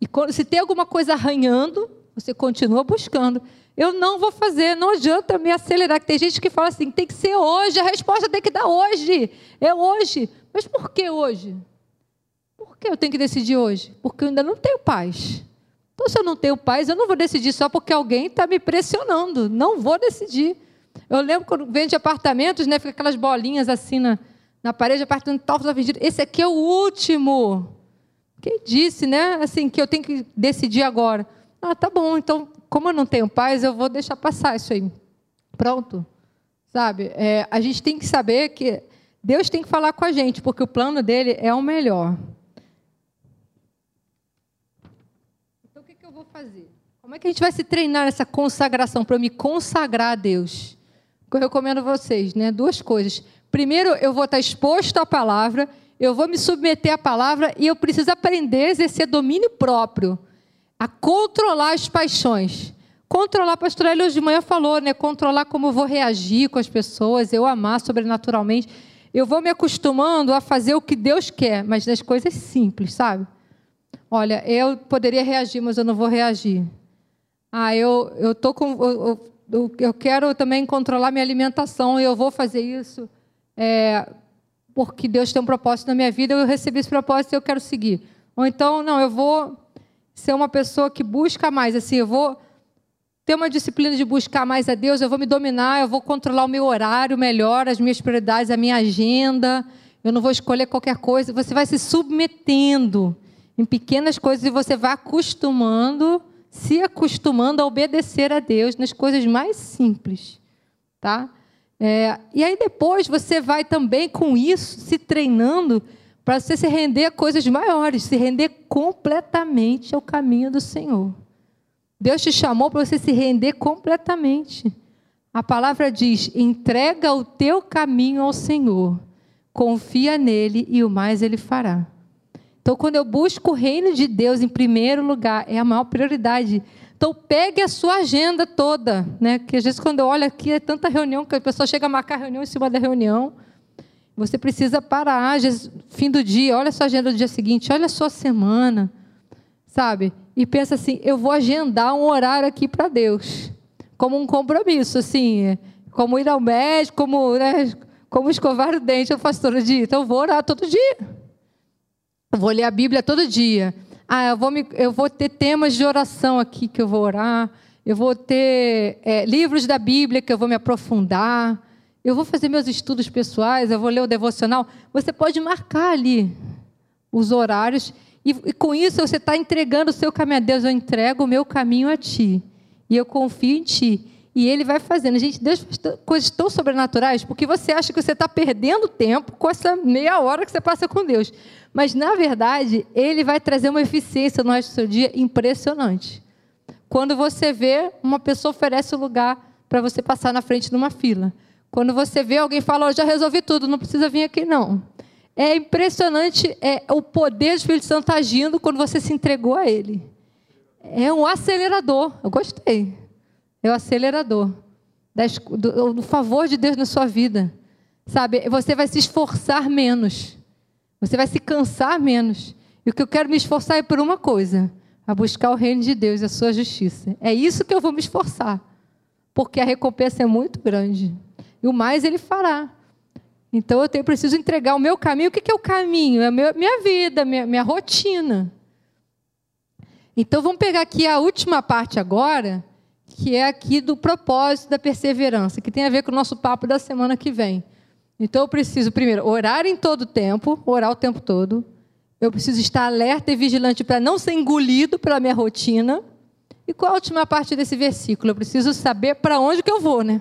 [SPEAKER 1] E quando, se tem alguma coisa arranhando, você continua buscando. Eu não vou fazer, não adianta me acelerar. Tem gente que fala assim: tem que ser hoje, a resposta tem que dar hoje. É hoje. Mas por que hoje? Por que eu tenho que decidir hoje? Porque eu ainda não tenho paz. Então, se eu não tenho paz, eu não vou decidir só porque alguém está me pressionando. Não vou decidir. Eu lembro quando vende apartamentos, né? Fica aquelas bolinhas assim na na parede, apartando tal da vendida. Esse aqui é o último. Quem disse, né? Assim, que eu tenho que decidir agora. Ah, tá bom, então, como eu não tenho paz, eu vou deixar passar isso aí. Pronto. Sabe? É, a gente tem que saber que Deus tem que falar com a gente, porque o plano dele é o melhor. Então, o que, que eu vou fazer? Como é que a gente vai se treinar nessa consagração para eu me consagrar a Deus? Eu recomendo a vocês, né? Duas coisas. Primeiro, eu vou estar exposto à palavra, eu vou me submeter à palavra e eu preciso aprender a exercer domínio próprio, a controlar as paixões. Controlar, a pastora Eli hoje de manhã falou, né? Controlar como eu vou reagir com as pessoas, eu amar sobrenaturalmente. Eu vou me acostumando a fazer o que Deus quer, mas das coisas simples, sabe? Olha, eu poderia reagir, mas eu não vou reagir. Ah, eu, eu tô com. Eu, eu, eu quero também controlar minha alimentação e eu vou fazer isso é, porque Deus tem um propósito na minha vida, eu recebi esse propósito e eu quero seguir. Ou então, não, eu vou ser uma pessoa que busca mais, assim, eu vou ter uma disciplina de buscar mais a Deus, eu vou me dominar, eu vou controlar o meu horário melhor, as minhas prioridades, a minha agenda, eu não vou escolher qualquer coisa. Você vai se submetendo em pequenas coisas e você vai acostumando, se acostumando a obedecer a Deus nas coisas mais simples, tá? É, e aí depois você vai também com isso se treinando para você se render a coisas maiores, se render completamente ao caminho do Senhor. Deus te chamou para você se render completamente. A palavra diz: entrega o teu caminho ao Senhor, confia nele e o mais ele fará. Então, quando eu busco o reino de Deus em primeiro lugar, é a maior prioridade. Então, pegue a sua agenda toda, né? Que às vezes, quando eu olho aqui, é tanta reunião que a pessoa chega a marcar reunião em cima da reunião. Você precisa parar, às vezes, fim do dia, olha a sua agenda do dia seguinte, olha a sua semana, sabe? E pensa assim: eu vou agendar um horário aqui para Deus, como um compromisso, assim, como ir ao médico, como, né, como escovar o dente, eu faço todo dia. Então, eu vou orar todo dia. Eu vou ler a Bíblia todo dia. Ah, eu vou, me, eu vou ter temas de oração aqui que eu vou orar. eu vou ter é, livros da Bíblia que eu vou me aprofundar, eu vou fazer meus estudos pessoais, eu vou ler o devocional. Você pode marcar ali os horários e, e com isso você está entregando o seu caminho a Deus. Eu entrego o meu caminho a Ti e eu confio em Ti. E Ele vai fazendo. Gente, Deus faz coisas tão sobrenaturais porque você acha que você está perdendo tempo com essa meia hora que você passa com Deus. Mas, na verdade, Ele vai trazer uma eficiência no resto do seu dia impressionante. Quando você vê uma pessoa oferece o um lugar para você passar na frente de uma fila. Quando você vê alguém falar, oh, já resolvi tudo, não precisa vir aqui não. É impressionante é, o poder do Espírito Santo agindo quando você se entregou a Ele. É um acelerador. Eu gostei. É o acelerador do, do favor de Deus na sua vida. Sabe, você vai se esforçar menos. Você vai se cansar menos. E o que eu quero me esforçar é por uma coisa: a buscar o reino de Deus e a sua justiça. É isso que eu vou me esforçar. Porque a recompensa é muito grande. E o mais ele fará. Então eu tenho, preciso entregar o meu caminho. O que é o caminho? É a minha vida, minha, minha rotina. Então vamos pegar aqui a última parte agora, que é aqui do propósito da perseverança, que tem a ver com o nosso papo da semana que vem. Então eu preciso, primeiro, orar em todo o tempo, orar o tempo todo. Eu preciso estar alerta e vigilante para não ser engolido pela minha rotina. E qual a última parte desse versículo? Eu preciso saber para onde que eu vou, né?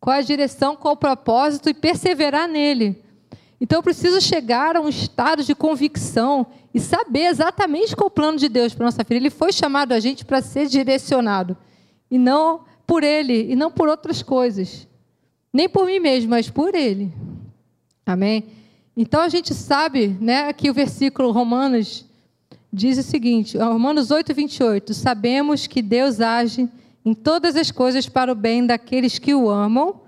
[SPEAKER 1] Qual a direção, qual o propósito e perseverar nele. Então eu preciso chegar a um estado de convicção e saber exatamente qual o plano de Deus para nossa filha. Ele foi chamado a gente para ser direcionado e não por ele e não por outras coisas. Nem por mim mesmo, mas por ele. Amém. Então a gente sabe, né, que o versículo Romanos diz o seguinte, Romanos 8, 28, sabemos que Deus age em todas as coisas para o bem daqueles que o amam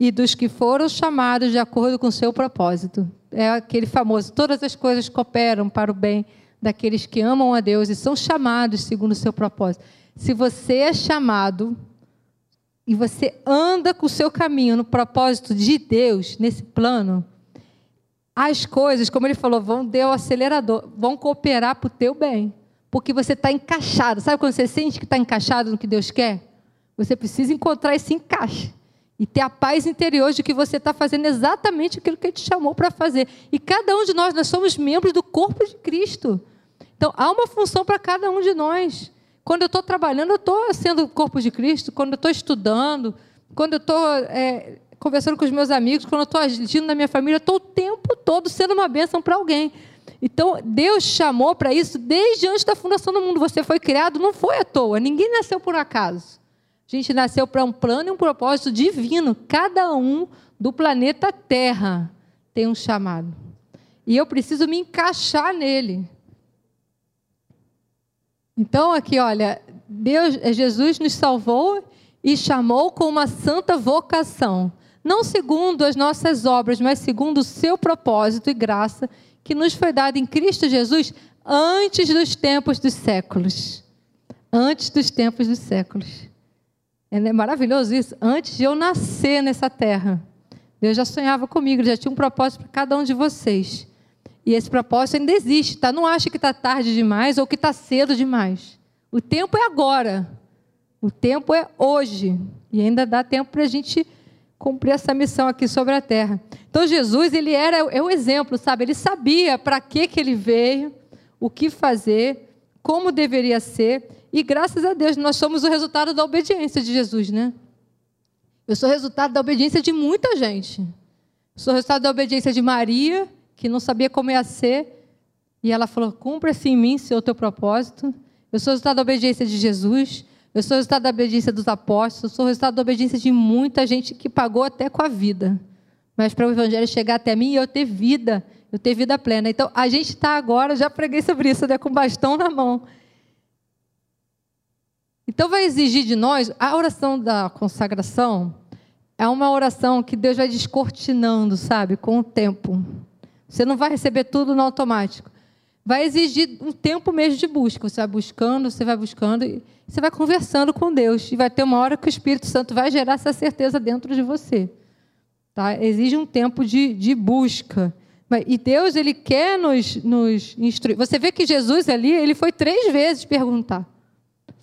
[SPEAKER 1] e dos que foram chamados de acordo com o seu propósito. É aquele famoso, todas as coisas cooperam para o bem daqueles que amam a Deus e são chamados segundo o seu propósito. Se você é chamado e você anda com o seu caminho no propósito de Deus, nesse plano, as coisas, como ele falou, vão dar o acelerador, vão cooperar para o teu bem. Porque você está encaixado. Sabe quando você sente que está encaixado no que Deus quer? Você precisa encontrar esse encaixe. E ter a paz interior de que você está fazendo exatamente aquilo que Ele te chamou para fazer. E cada um de nós, nós somos membros do corpo de Cristo. Então, há uma função para cada um de nós. Quando eu estou trabalhando, eu estou sendo corpo de Cristo. Quando eu estou estudando, quando eu estou é, conversando com os meus amigos, quando eu estou agindo na minha família, eu estou o tempo todo sendo uma bênção para alguém. Então, Deus chamou para isso desde antes da fundação do mundo. Você foi criado, não foi à toa. Ninguém nasceu por acaso. A gente nasceu para um plano e um propósito divino. Cada um do planeta Terra tem um chamado. E eu preciso me encaixar nele. Então, aqui, olha, Deus, Jesus nos salvou e chamou com uma santa vocação não segundo as nossas obras, mas segundo o seu propósito e graça que nos foi dado em Cristo Jesus antes dos tempos dos séculos. Antes dos tempos dos séculos. É né, maravilhoso isso. Antes de eu nascer nessa terra, Deus já sonhava comigo, já tinha um propósito para cada um de vocês. E esse propósito ainda existe, tá? Não acha que está tarde demais ou que está cedo demais. O tempo é agora. O tempo é hoje. E ainda dá tempo para a gente cumprir essa missão aqui sobre a terra. Então Jesus, ele era é o exemplo, sabe? Ele sabia para que que ele veio, o que fazer, como deveria ser, e graças a Deus nós somos o resultado da obediência de Jesus, né? Eu sou resultado da obediência de muita gente. Eu sou resultado da obediência de Maria, que não sabia como ia ser, e ela falou: "Cumpra-se em mim, seu teu propósito". Eu sou resultado da obediência de Jesus. Eu sou o resultado da obediência dos apóstolos, eu sou o resultado da obediência de muita gente que pagou até com a vida. Mas para o evangelho chegar até mim e eu ter vida, eu ter vida plena. Então, a gente está agora, já preguei sobre isso, né, com bastão na mão. Então, vai exigir de nós, a oração da consagração é uma oração que Deus vai descortinando, sabe, com o tempo. Você não vai receber tudo no automático vai exigir um tempo mesmo de busca. Você vai buscando, você vai buscando, e você vai conversando com Deus. E vai ter uma hora que o Espírito Santo vai gerar essa certeza dentro de você. Tá? Exige um tempo de, de busca. E Deus, Ele quer nos, nos instruir. Você vê que Jesus ali, ele foi três vezes perguntar.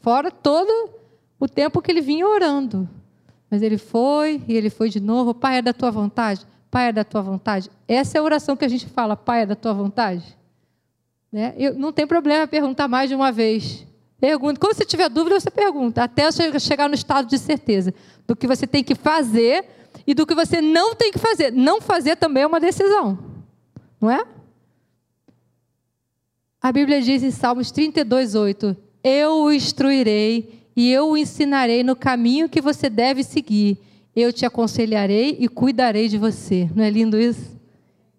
[SPEAKER 1] Fora todo o tempo que ele vinha orando. Mas ele foi e ele foi de novo. Pai, é da tua vontade? Pai, é da tua vontade? Essa é a oração que a gente fala, Pai, é da tua vontade? Né? Eu, não tem problema perguntar mais de uma vez. Pergunta. Quando você tiver dúvida, você pergunta, até chegar no estado de certeza do que você tem que fazer e do que você não tem que fazer. Não fazer também é uma decisão, não é? A Bíblia diz em Salmos 32, 8: Eu o instruirei e eu o ensinarei no caminho que você deve seguir. Eu te aconselharei e cuidarei de você. Não é lindo isso?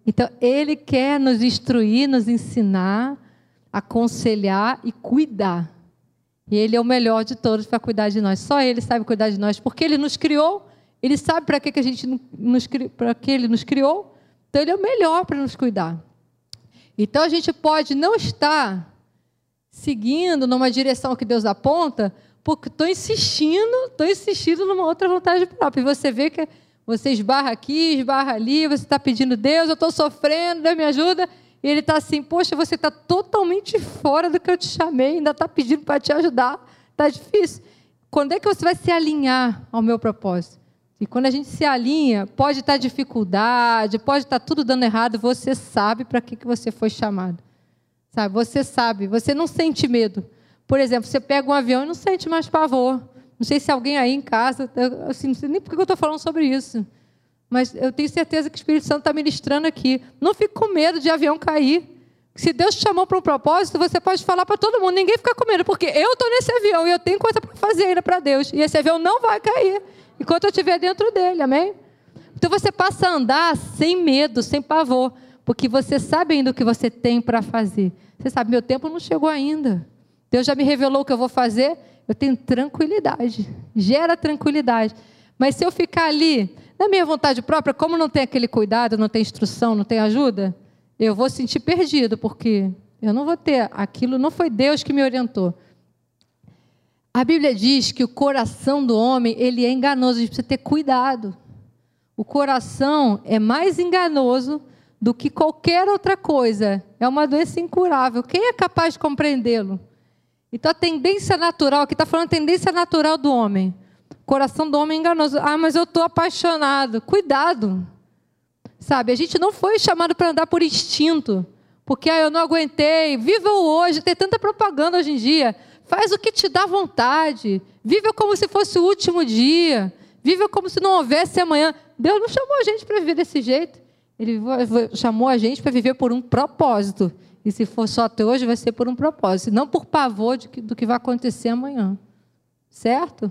[SPEAKER 1] Então, Ele quer nos instruir, nos ensinar, aconselhar e cuidar. E Ele é o melhor de todos para cuidar de nós. Só Ele sabe cuidar de nós, porque Ele nos criou. Ele sabe para que, que a gente nos para que Ele nos criou. Então Ele é o melhor para nos cuidar. Então a gente pode não estar seguindo numa direção que Deus aponta, porque estou insistindo, estou insistindo numa outra vontade própria. E você vê que você esbarra aqui, esbarra ali, você está pedindo Deus, eu estou sofrendo, Deus me ajuda. E ele está assim, poxa, você está totalmente fora do que eu te chamei, ainda está pedindo para te ajudar. Está difícil. Quando é que você vai se alinhar ao meu propósito? E quando a gente se alinha, pode estar tá dificuldade, pode estar tá tudo dando errado, você sabe para que, que você foi chamado. Sabe? Você sabe, você não sente medo. Por exemplo, você pega um avião e não sente mais pavor. Não sei se alguém aí em casa, assim, não sei nem por que eu estou falando sobre isso. Mas eu tenho certeza que o Espírito Santo está ministrando aqui. Não fique com medo de avião cair. Se Deus te chamou para um propósito, você pode falar para todo mundo, ninguém fica com medo, porque eu estou nesse avião e eu tenho coisa para fazer ainda para Deus. E esse avião não vai cair enquanto eu estiver dentro dele, amém? Então você passa a andar sem medo, sem pavor, porque você sabe ainda o que você tem para fazer. Você sabe, meu tempo não chegou ainda. Deus já me revelou o que eu vou fazer, eu tenho tranquilidade. Gera tranquilidade. Mas se eu ficar ali, na minha vontade própria, como não tem aquele cuidado, não tem instrução, não tem ajuda, eu vou sentir perdido, porque eu não vou ter aquilo, não foi Deus que me orientou. A Bíblia diz que o coração do homem, ele é enganoso, a gente precisa ter cuidado. O coração é mais enganoso do que qualquer outra coisa. É uma doença incurável. Quem é capaz de compreendê-lo? Então a tendência natural, aqui está falando a tendência natural do homem. Coração do homem é enganoso. Ah, mas eu estou apaixonado. Cuidado. Sabe, a gente não foi chamado para andar por instinto. Porque ah, eu não aguentei. Viva o hoje. Tem tanta propaganda hoje em dia. Faz o que te dá vontade. Viva como se fosse o último dia. Viva como se não houvesse amanhã. Deus não chamou a gente para viver desse jeito. Ele chamou a gente para viver por um propósito. E se for só até hoje, vai ser por um propósito, não por pavor que, do que vai acontecer amanhã. Certo?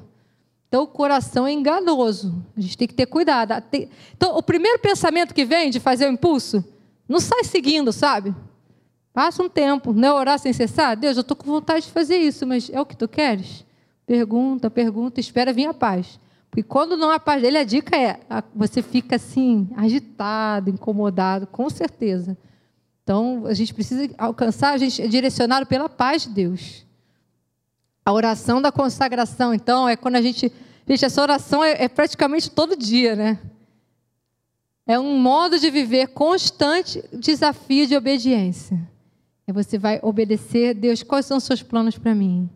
[SPEAKER 1] Então, o coração é enganoso. A gente tem que ter cuidado. Então, o primeiro pensamento que vem de fazer o impulso, não sai seguindo, sabe? Passa um tempo, não é orar sem cessar. Deus, eu estou com vontade de fazer isso, mas é o que tu queres? Pergunta, pergunta, espera vir a paz. Porque quando não há paz dele, a dica é: você fica assim, agitado, incomodado, com certeza. Então, a gente precisa alcançar, a gente é direcionado pela paz de Deus. A oração da consagração, então, é quando a gente. Gente, essa oração é, é praticamente todo dia, né? É um modo de viver constante desafio de obediência. E você vai obedecer, Deus, quais são os seus planos para mim?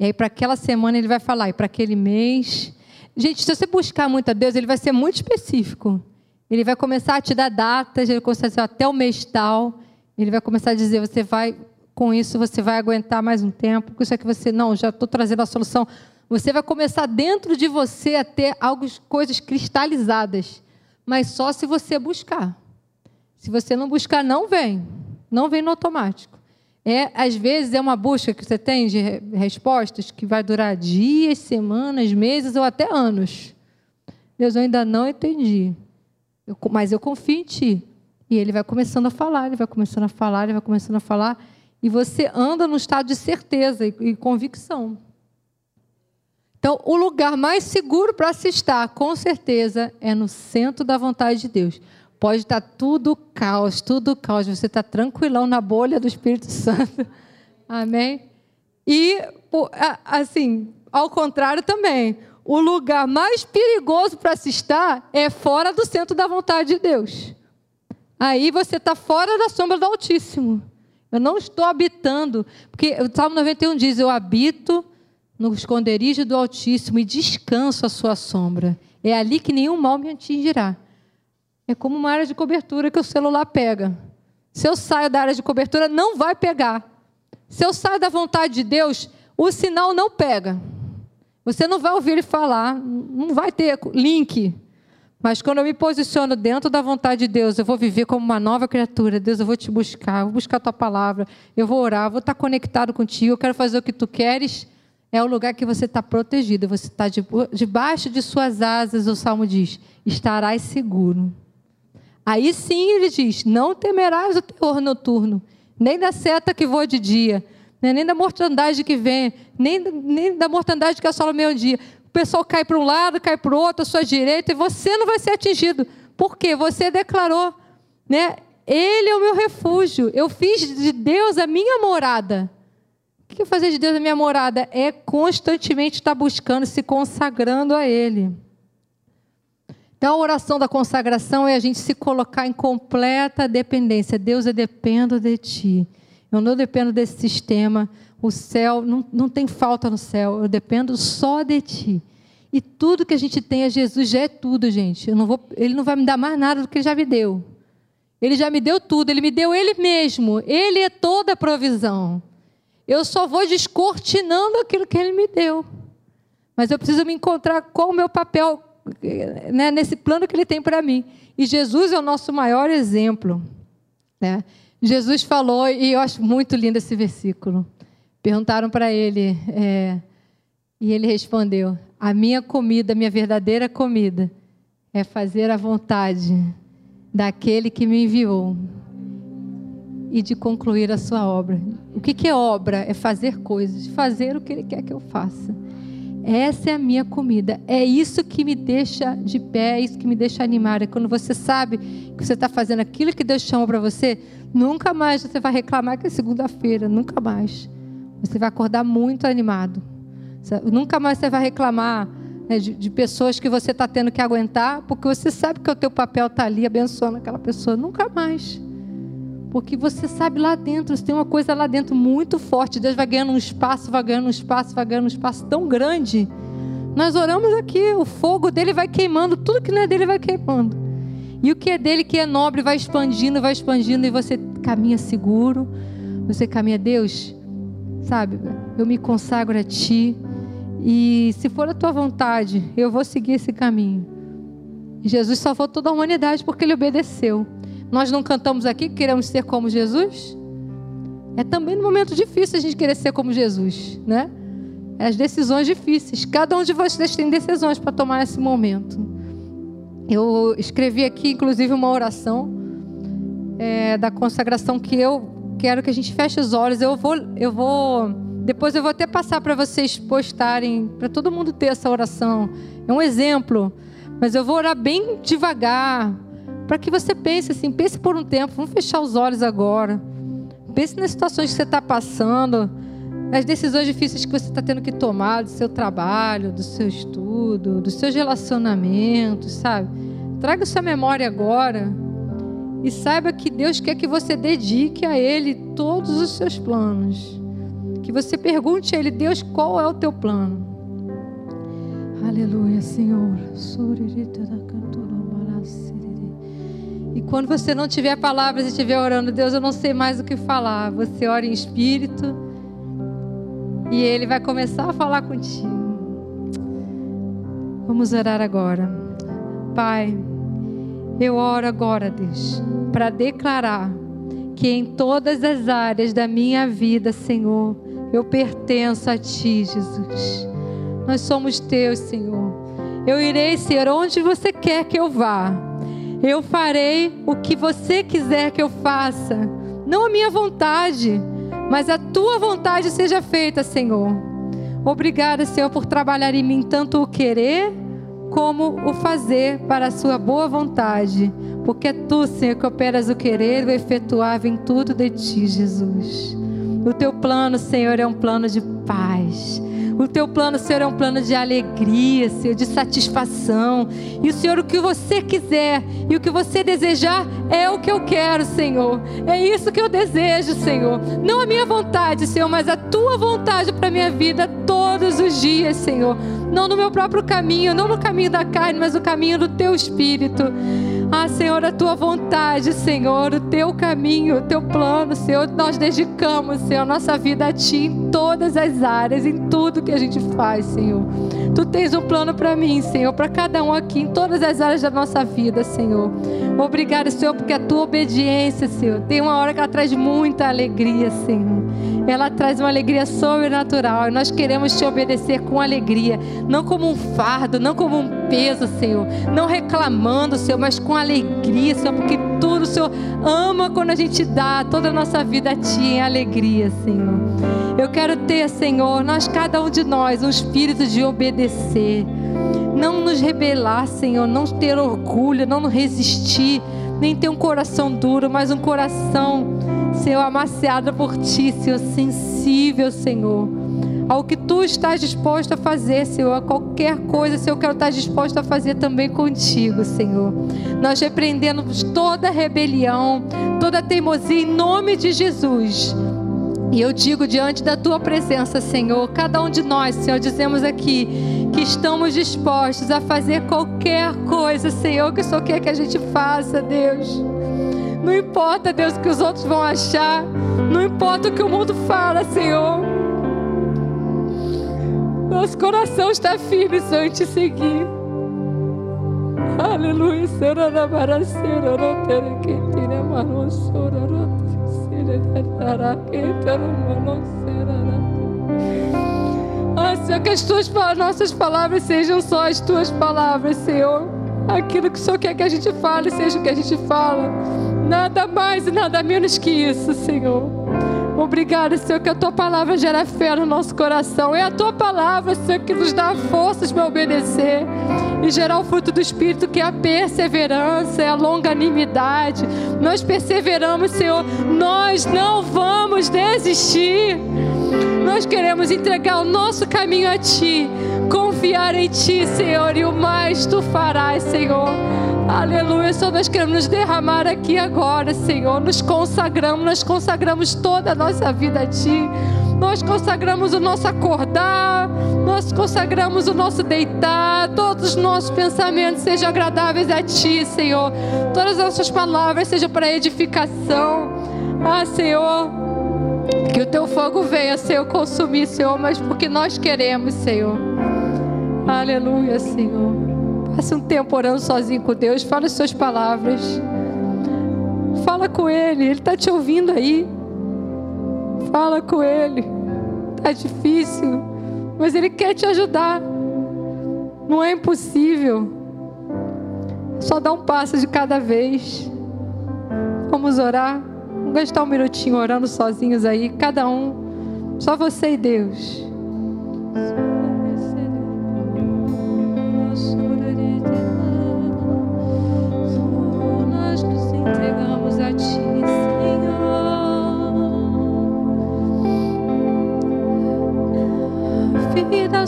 [SPEAKER 1] E aí, para aquela semana, ele vai falar, e para aquele mês. Gente, se você buscar muito a Deus, ele vai ser muito específico. Ele vai começar a te dar datas, ele dizer até o mês tal. Ele vai começar a dizer: você vai, com isso, você vai aguentar mais um tempo. Com isso é que você, não, já estou trazendo a solução. Você vai começar dentro de você a ter algumas coisas cristalizadas, mas só se você buscar. Se você não buscar, não vem. Não vem no automático. É, às vezes é uma busca que você tem de respostas que vai durar dias, semanas, meses ou até anos. Deus, eu ainda não entendi. Eu, mas eu confio em Ti. E ele vai começando a falar, ele vai começando a falar, ele vai começando a falar. E você anda no estado de certeza e, convicção. Então, o lugar mais seguro para se estar, com certeza, é no centro da vontade de Deus. Pode estar tudo caos, tudo caos. Você está tranquilão na bolha do Espírito Santo. Amém? E, assim, ao contrário também, o lugar mais perigoso para se estar é fora do centro da vontade de Deus aí você está fora da sombra do Altíssimo. Eu não estou habitando, porque o Salmo 91 diz: Eu habito no esconderijo do Altíssimo e descanso à sua sombra. É ali que nenhum mal me atingirá. É como uma área de cobertura que o celular pega. Se eu saio da área de cobertura, não vai pegar. Se eu saio da vontade de Deus, o sinal não pega. Você não vai ouvir ele falar, não vai ter link. Mas quando eu me posiciono dentro da vontade de Deus, eu vou viver como uma nova criatura. Deus, eu vou te buscar, eu vou buscar a tua palavra, eu vou orar, eu vou estar conectado contigo, eu quero fazer o que tu queres. É o lugar que você está protegido, você está debaixo de suas asas, o salmo diz: estarás seguro. Aí sim ele diz: não temerás o terror noturno, nem da seta que voa de dia, né? nem da mortandade que vem, nem, nem da mortandade que assola o meio-dia. Pessoal cai para um lado, cai para o outro, à sua direita, e você não vai ser atingido. Por quê? Você declarou, né? Ele é o meu refúgio. Eu fiz de Deus a minha morada. O que fazer de Deus a minha morada? É constantemente estar buscando, se consagrando a Ele. Então, a oração da consagração é a gente se colocar em completa dependência. Deus, eu dependo de Ti. Eu não dependo desse sistema. O céu, não, não tem falta no céu. Eu dependo só de Ti. E tudo que a gente tem a Jesus já é tudo, gente. Eu não vou, ele não vai me dar mais nada do que ele já me deu. Ele já me deu tudo. Ele me deu Ele mesmo. Ele é toda a provisão. Eu só vou descortinando aquilo que Ele me deu. Mas eu preciso me encontrar qual o meu papel né, nesse plano que Ele tem para mim. E Jesus é o nosso maior exemplo. Né? Jesus falou, e eu acho muito lindo esse versículo. Perguntaram para ele, é, e ele respondeu: A minha comida, a minha verdadeira comida, é fazer a vontade daquele que me enviou e de concluir a sua obra. O que, que é obra? É fazer coisas, fazer o que ele quer que eu faça. Essa é a minha comida. É isso que me deixa de pé, é isso que me deixa animada. Quando você sabe que você está fazendo aquilo que Deus chama para você, nunca mais você vai reclamar que é segunda-feira, nunca mais. Você vai acordar muito animado. Nunca mais você vai reclamar né, de, de, pessoas que você está tendo que aguentar, porque você sabe que o teu papel está ali abençoando aquela pessoa. Nunca mais. Porque você sabe lá dentro, tem uma coisa lá dentro muito forte. Deus vai ganhando um espaço, vai ganhando um espaço, vai ganhando um espaço tão grande. Nós oramos aqui, o fogo dele vai queimando, tudo que não é dele vai queimando. E o que é dele, que é nobre, vai expandindo, vai expandindo, e você caminha seguro. Você caminha, Deus, sabe? Eu me consagro a Ti. E se for a Tua vontade, eu vou seguir esse caminho. Jesus salvou toda a humanidade porque Ele obedeceu. Nós não cantamos aqui que queremos ser como Jesus? É também no momento difícil a gente querer ser como Jesus, né? É as decisões difíceis. Cada um de vocês tem decisões para tomar nesse momento. Eu escrevi aqui, inclusive, uma oração é, da consagração que eu quero que a gente feche os olhos. Eu vou, eu vou, depois eu vou até passar para vocês postarem, para todo mundo ter essa oração. É um exemplo, mas eu vou orar bem devagar para que você pense assim, pense por um tempo, vamos fechar os olhos agora. Pense nas situações que você está passando, nas decisões difíceis que você está tendo que tomar do seu trabalho, do seu estudo, dos seus relacionamentos, sabe? Traga sua memória agora e saiba que Deus quer que você dedique a Ele todos os seus planos. Que você pergunte a Ele, Deus, qual é o teu plano? Aleluia, Senhor. E quando você não tiver palavras e estiver orando, Deus, eu não sei mais o que falar. Você ora em espírito e Ele vai começar a falar contigo. Vamos orar agora. Pai, eu oro agora, Deus, para declarar que em todas as áreas da minha vida, Senhor, eu pertenço a Ti, Jesus. Nós somos Teus, Senhor. Eu irei ser onde você quer que eu vá eu farei o que você quiser que eu faça. Não a minha vontade, mas a tua vontade seja feita, Senhor. Obrigada, Senhor, por trabalhar em mim tanto o querer como o fazer para a sua boa vontade. Porque é tu, Senhor, que operas o querer e o efetuar vem tudo de ti, Jesus. O teu plano, Senhor, é um plano de paz o teu plano, Senhor, é um plano de alegria, Senhor, de satisfação. E o Senhor, o que você quiser e o que você desejar É o que eu quero, Senhor. É isso que eu desejo, Senhor. Não a minha vontade, Senhor, mas a tua vontade para minha vida todos os dias, Senhor. Não no meu próprio caminho, não no caminho da carne, mas no caminho do teu espírito. Ah, Senhor, a tua vontade, Senhor, o teu caminho, o teu plano, Senhor, nós dedicamos, Senhor, nossa vida a Ti em todas as áreas, em tudo que a gente faz, Senhor. Tu tens um plano para mim, Senhor, para cada um aqui, em todas as áreas da nossa vida, Senhor. Obrigado, Senhor, porque a tua obediência, Senhor, tem uma hora que ela traz muita alegria, Senhor. Ela traz uma alegria sobrenatural e nós queremos te obedecer com alegria, não como um fardo, não como um peso, Senhor, não reclamando, Senhor, mas com alegria, Senhor, porque tudo Senhor ama quando a gente dá toda a nossa vida a Ti em alegria, Senhor. Eu quero ter, Senhor, nós, cada um de nós, um espírito de obedecer. Não nos rebelar, Senhor, não ter orgulho, não resistir, nem ter um coração duro, mas um coração, Senhor, amaciado por Ti, Senhor, sensível, Senhor ao que tu estás disposto a fazer, Senhor, a qualquer coisa, Senhor, eu quero estar disposto a fazer também contigo, Senhor. Nós repreendemos toda rebelião, toda teimosia em nome de Jesus. E eu digo diante da tua presença, Senhor, cada um de nós, Senhor, dizemos aqui que estamos dispostos a fazer qualquer coisa, Senhor, que o Senhor quer que a gente faça, Deus. Não importa, Deus, o que os outros vão achar, não importa o que o mundo fala, Senhor. Nosso coração está firme, Senhor, em te seguir. Aleluia, Senhor, Senhor, mano, Senhor, Senhor, que as tuas nossas palavras sejam só as tuas palavras, Senhor. Aquilo que o Senhor quer que a gente fale, seja o que a gente fala. Nada mais e nada menos que isso, Senhor. Obrigada, Senhor, que a tua palavra gera fé no nosso coração. É a tua palavra, Senhor, que nos dá forças para obedecer e gerar o fruto do Espírito, que é a perseverança, é a longanimidade. Nós perseveramos, Senhor, nós não vamos desistir. Nós queremos entregar o nosso caminho a Ti, confiar em Ti, Senhor, e o mais Tu farás, Senhor. Aleluia, Senhor, nós queremos nos derramar aqui agora, Senhor. Nos consagramos, nós consagramos toda a nossa vida a Ti. Nós consagramos o nosso acordar, nós consagramos o nosso deitar, todos os nossos pensamentos sejam agradáveis a Ti, Senhor. Todas as nossas palavras sejam para edificação. Ah, Senhor, que o Teu fogo venha, Senhor, consumir, Senhor, mas porque nós queremos, Senhor. Aleluia, Senhor. Passe um tempo orando sozinho com Deus. Fala as suas palavras. Fala com Ele. Ele está te ouvindo aí. Fala com Ele. Está difícil. Mas Ele quer te ajudar. Não é impossível. Só dá um passo de cada vez. Vamos orar. Vamos gastar um minutinho orando sozinhos aí. Cada um. Só você e Deus.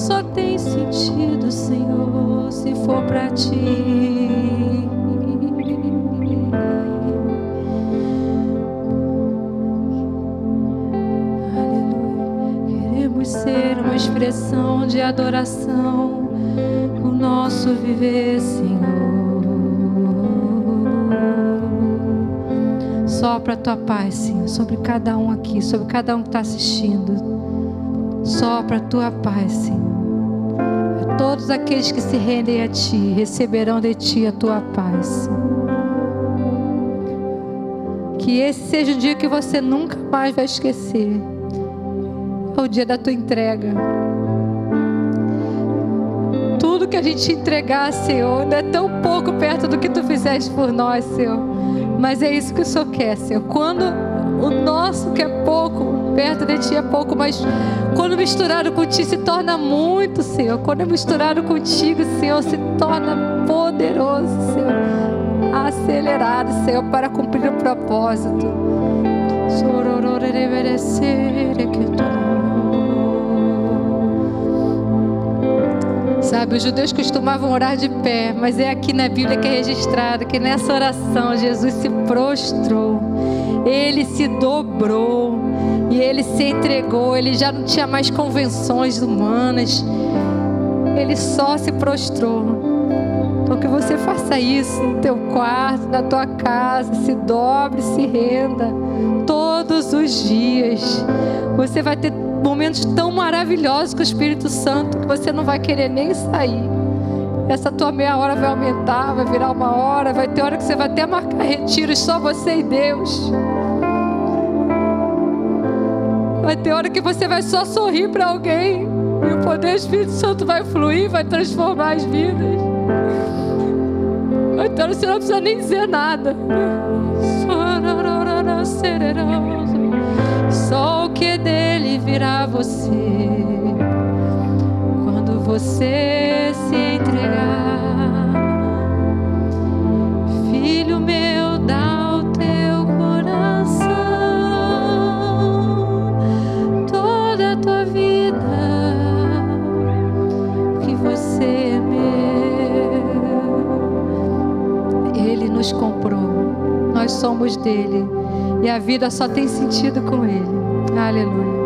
[SPEAKER 1] Só tem sentido, Senhor, se for para ti. Aleluia. Queremos ser uma expressão de adoração, o nosso viver, Senhor. Sopra a tua paz, Senhor, sobre cada um aqui, sobre cada um que está assistindo. Sopra a tua paz, Senhor. Todos aqueles que se rendem a Ti receberão de Ti a tua paz. Que esse seja um dia que você nunca mais vai esquecer. É o dia da tua entrega. Tudo que a gente entregar, Senhor, ainda é tão pouco perto do que Tu fizeste por nós, Senhor. Mas é isso que o Senhor quer, Senhor. Quando o nosso que é pouco, perto de ti é pouco, mas quando misturado com ti se torna muito, Senhor. Quando é misturado contigo, Senhor, se torna poderoso, Senhor. Acelerado, Senhor, para cumprir o propósito. Sabe, Os judeus costumavam orar de pé, mas é aqui na Bíblia que é registrado que nessa oração Jesus se prostrou, ele se dobrou e ele se entregou. Ele já não tinha mais convenções humanas, ele só se prostrou. Então que você faça isso no teu quarto, na tua casa, se dobre, se renda todos os dias. Você vai ter momentos tão maravilhosos com o Espírito Santo que você não vai querer nem sair. Essa tua meia hora vai aumentar, vai virar uma hora, vai ter hora que você vai até marcar retiros só você e Deus. Vai ter hora que você vai só sorrir para alguém e o poder do Espírito Santo vai fluir, vai transformar as vidas. Então você não precisa nem dizer nada. Só o que dele virá você quando você se entregar. Nós somos dele. E a vida só tem sentido com Ele. Aleluia.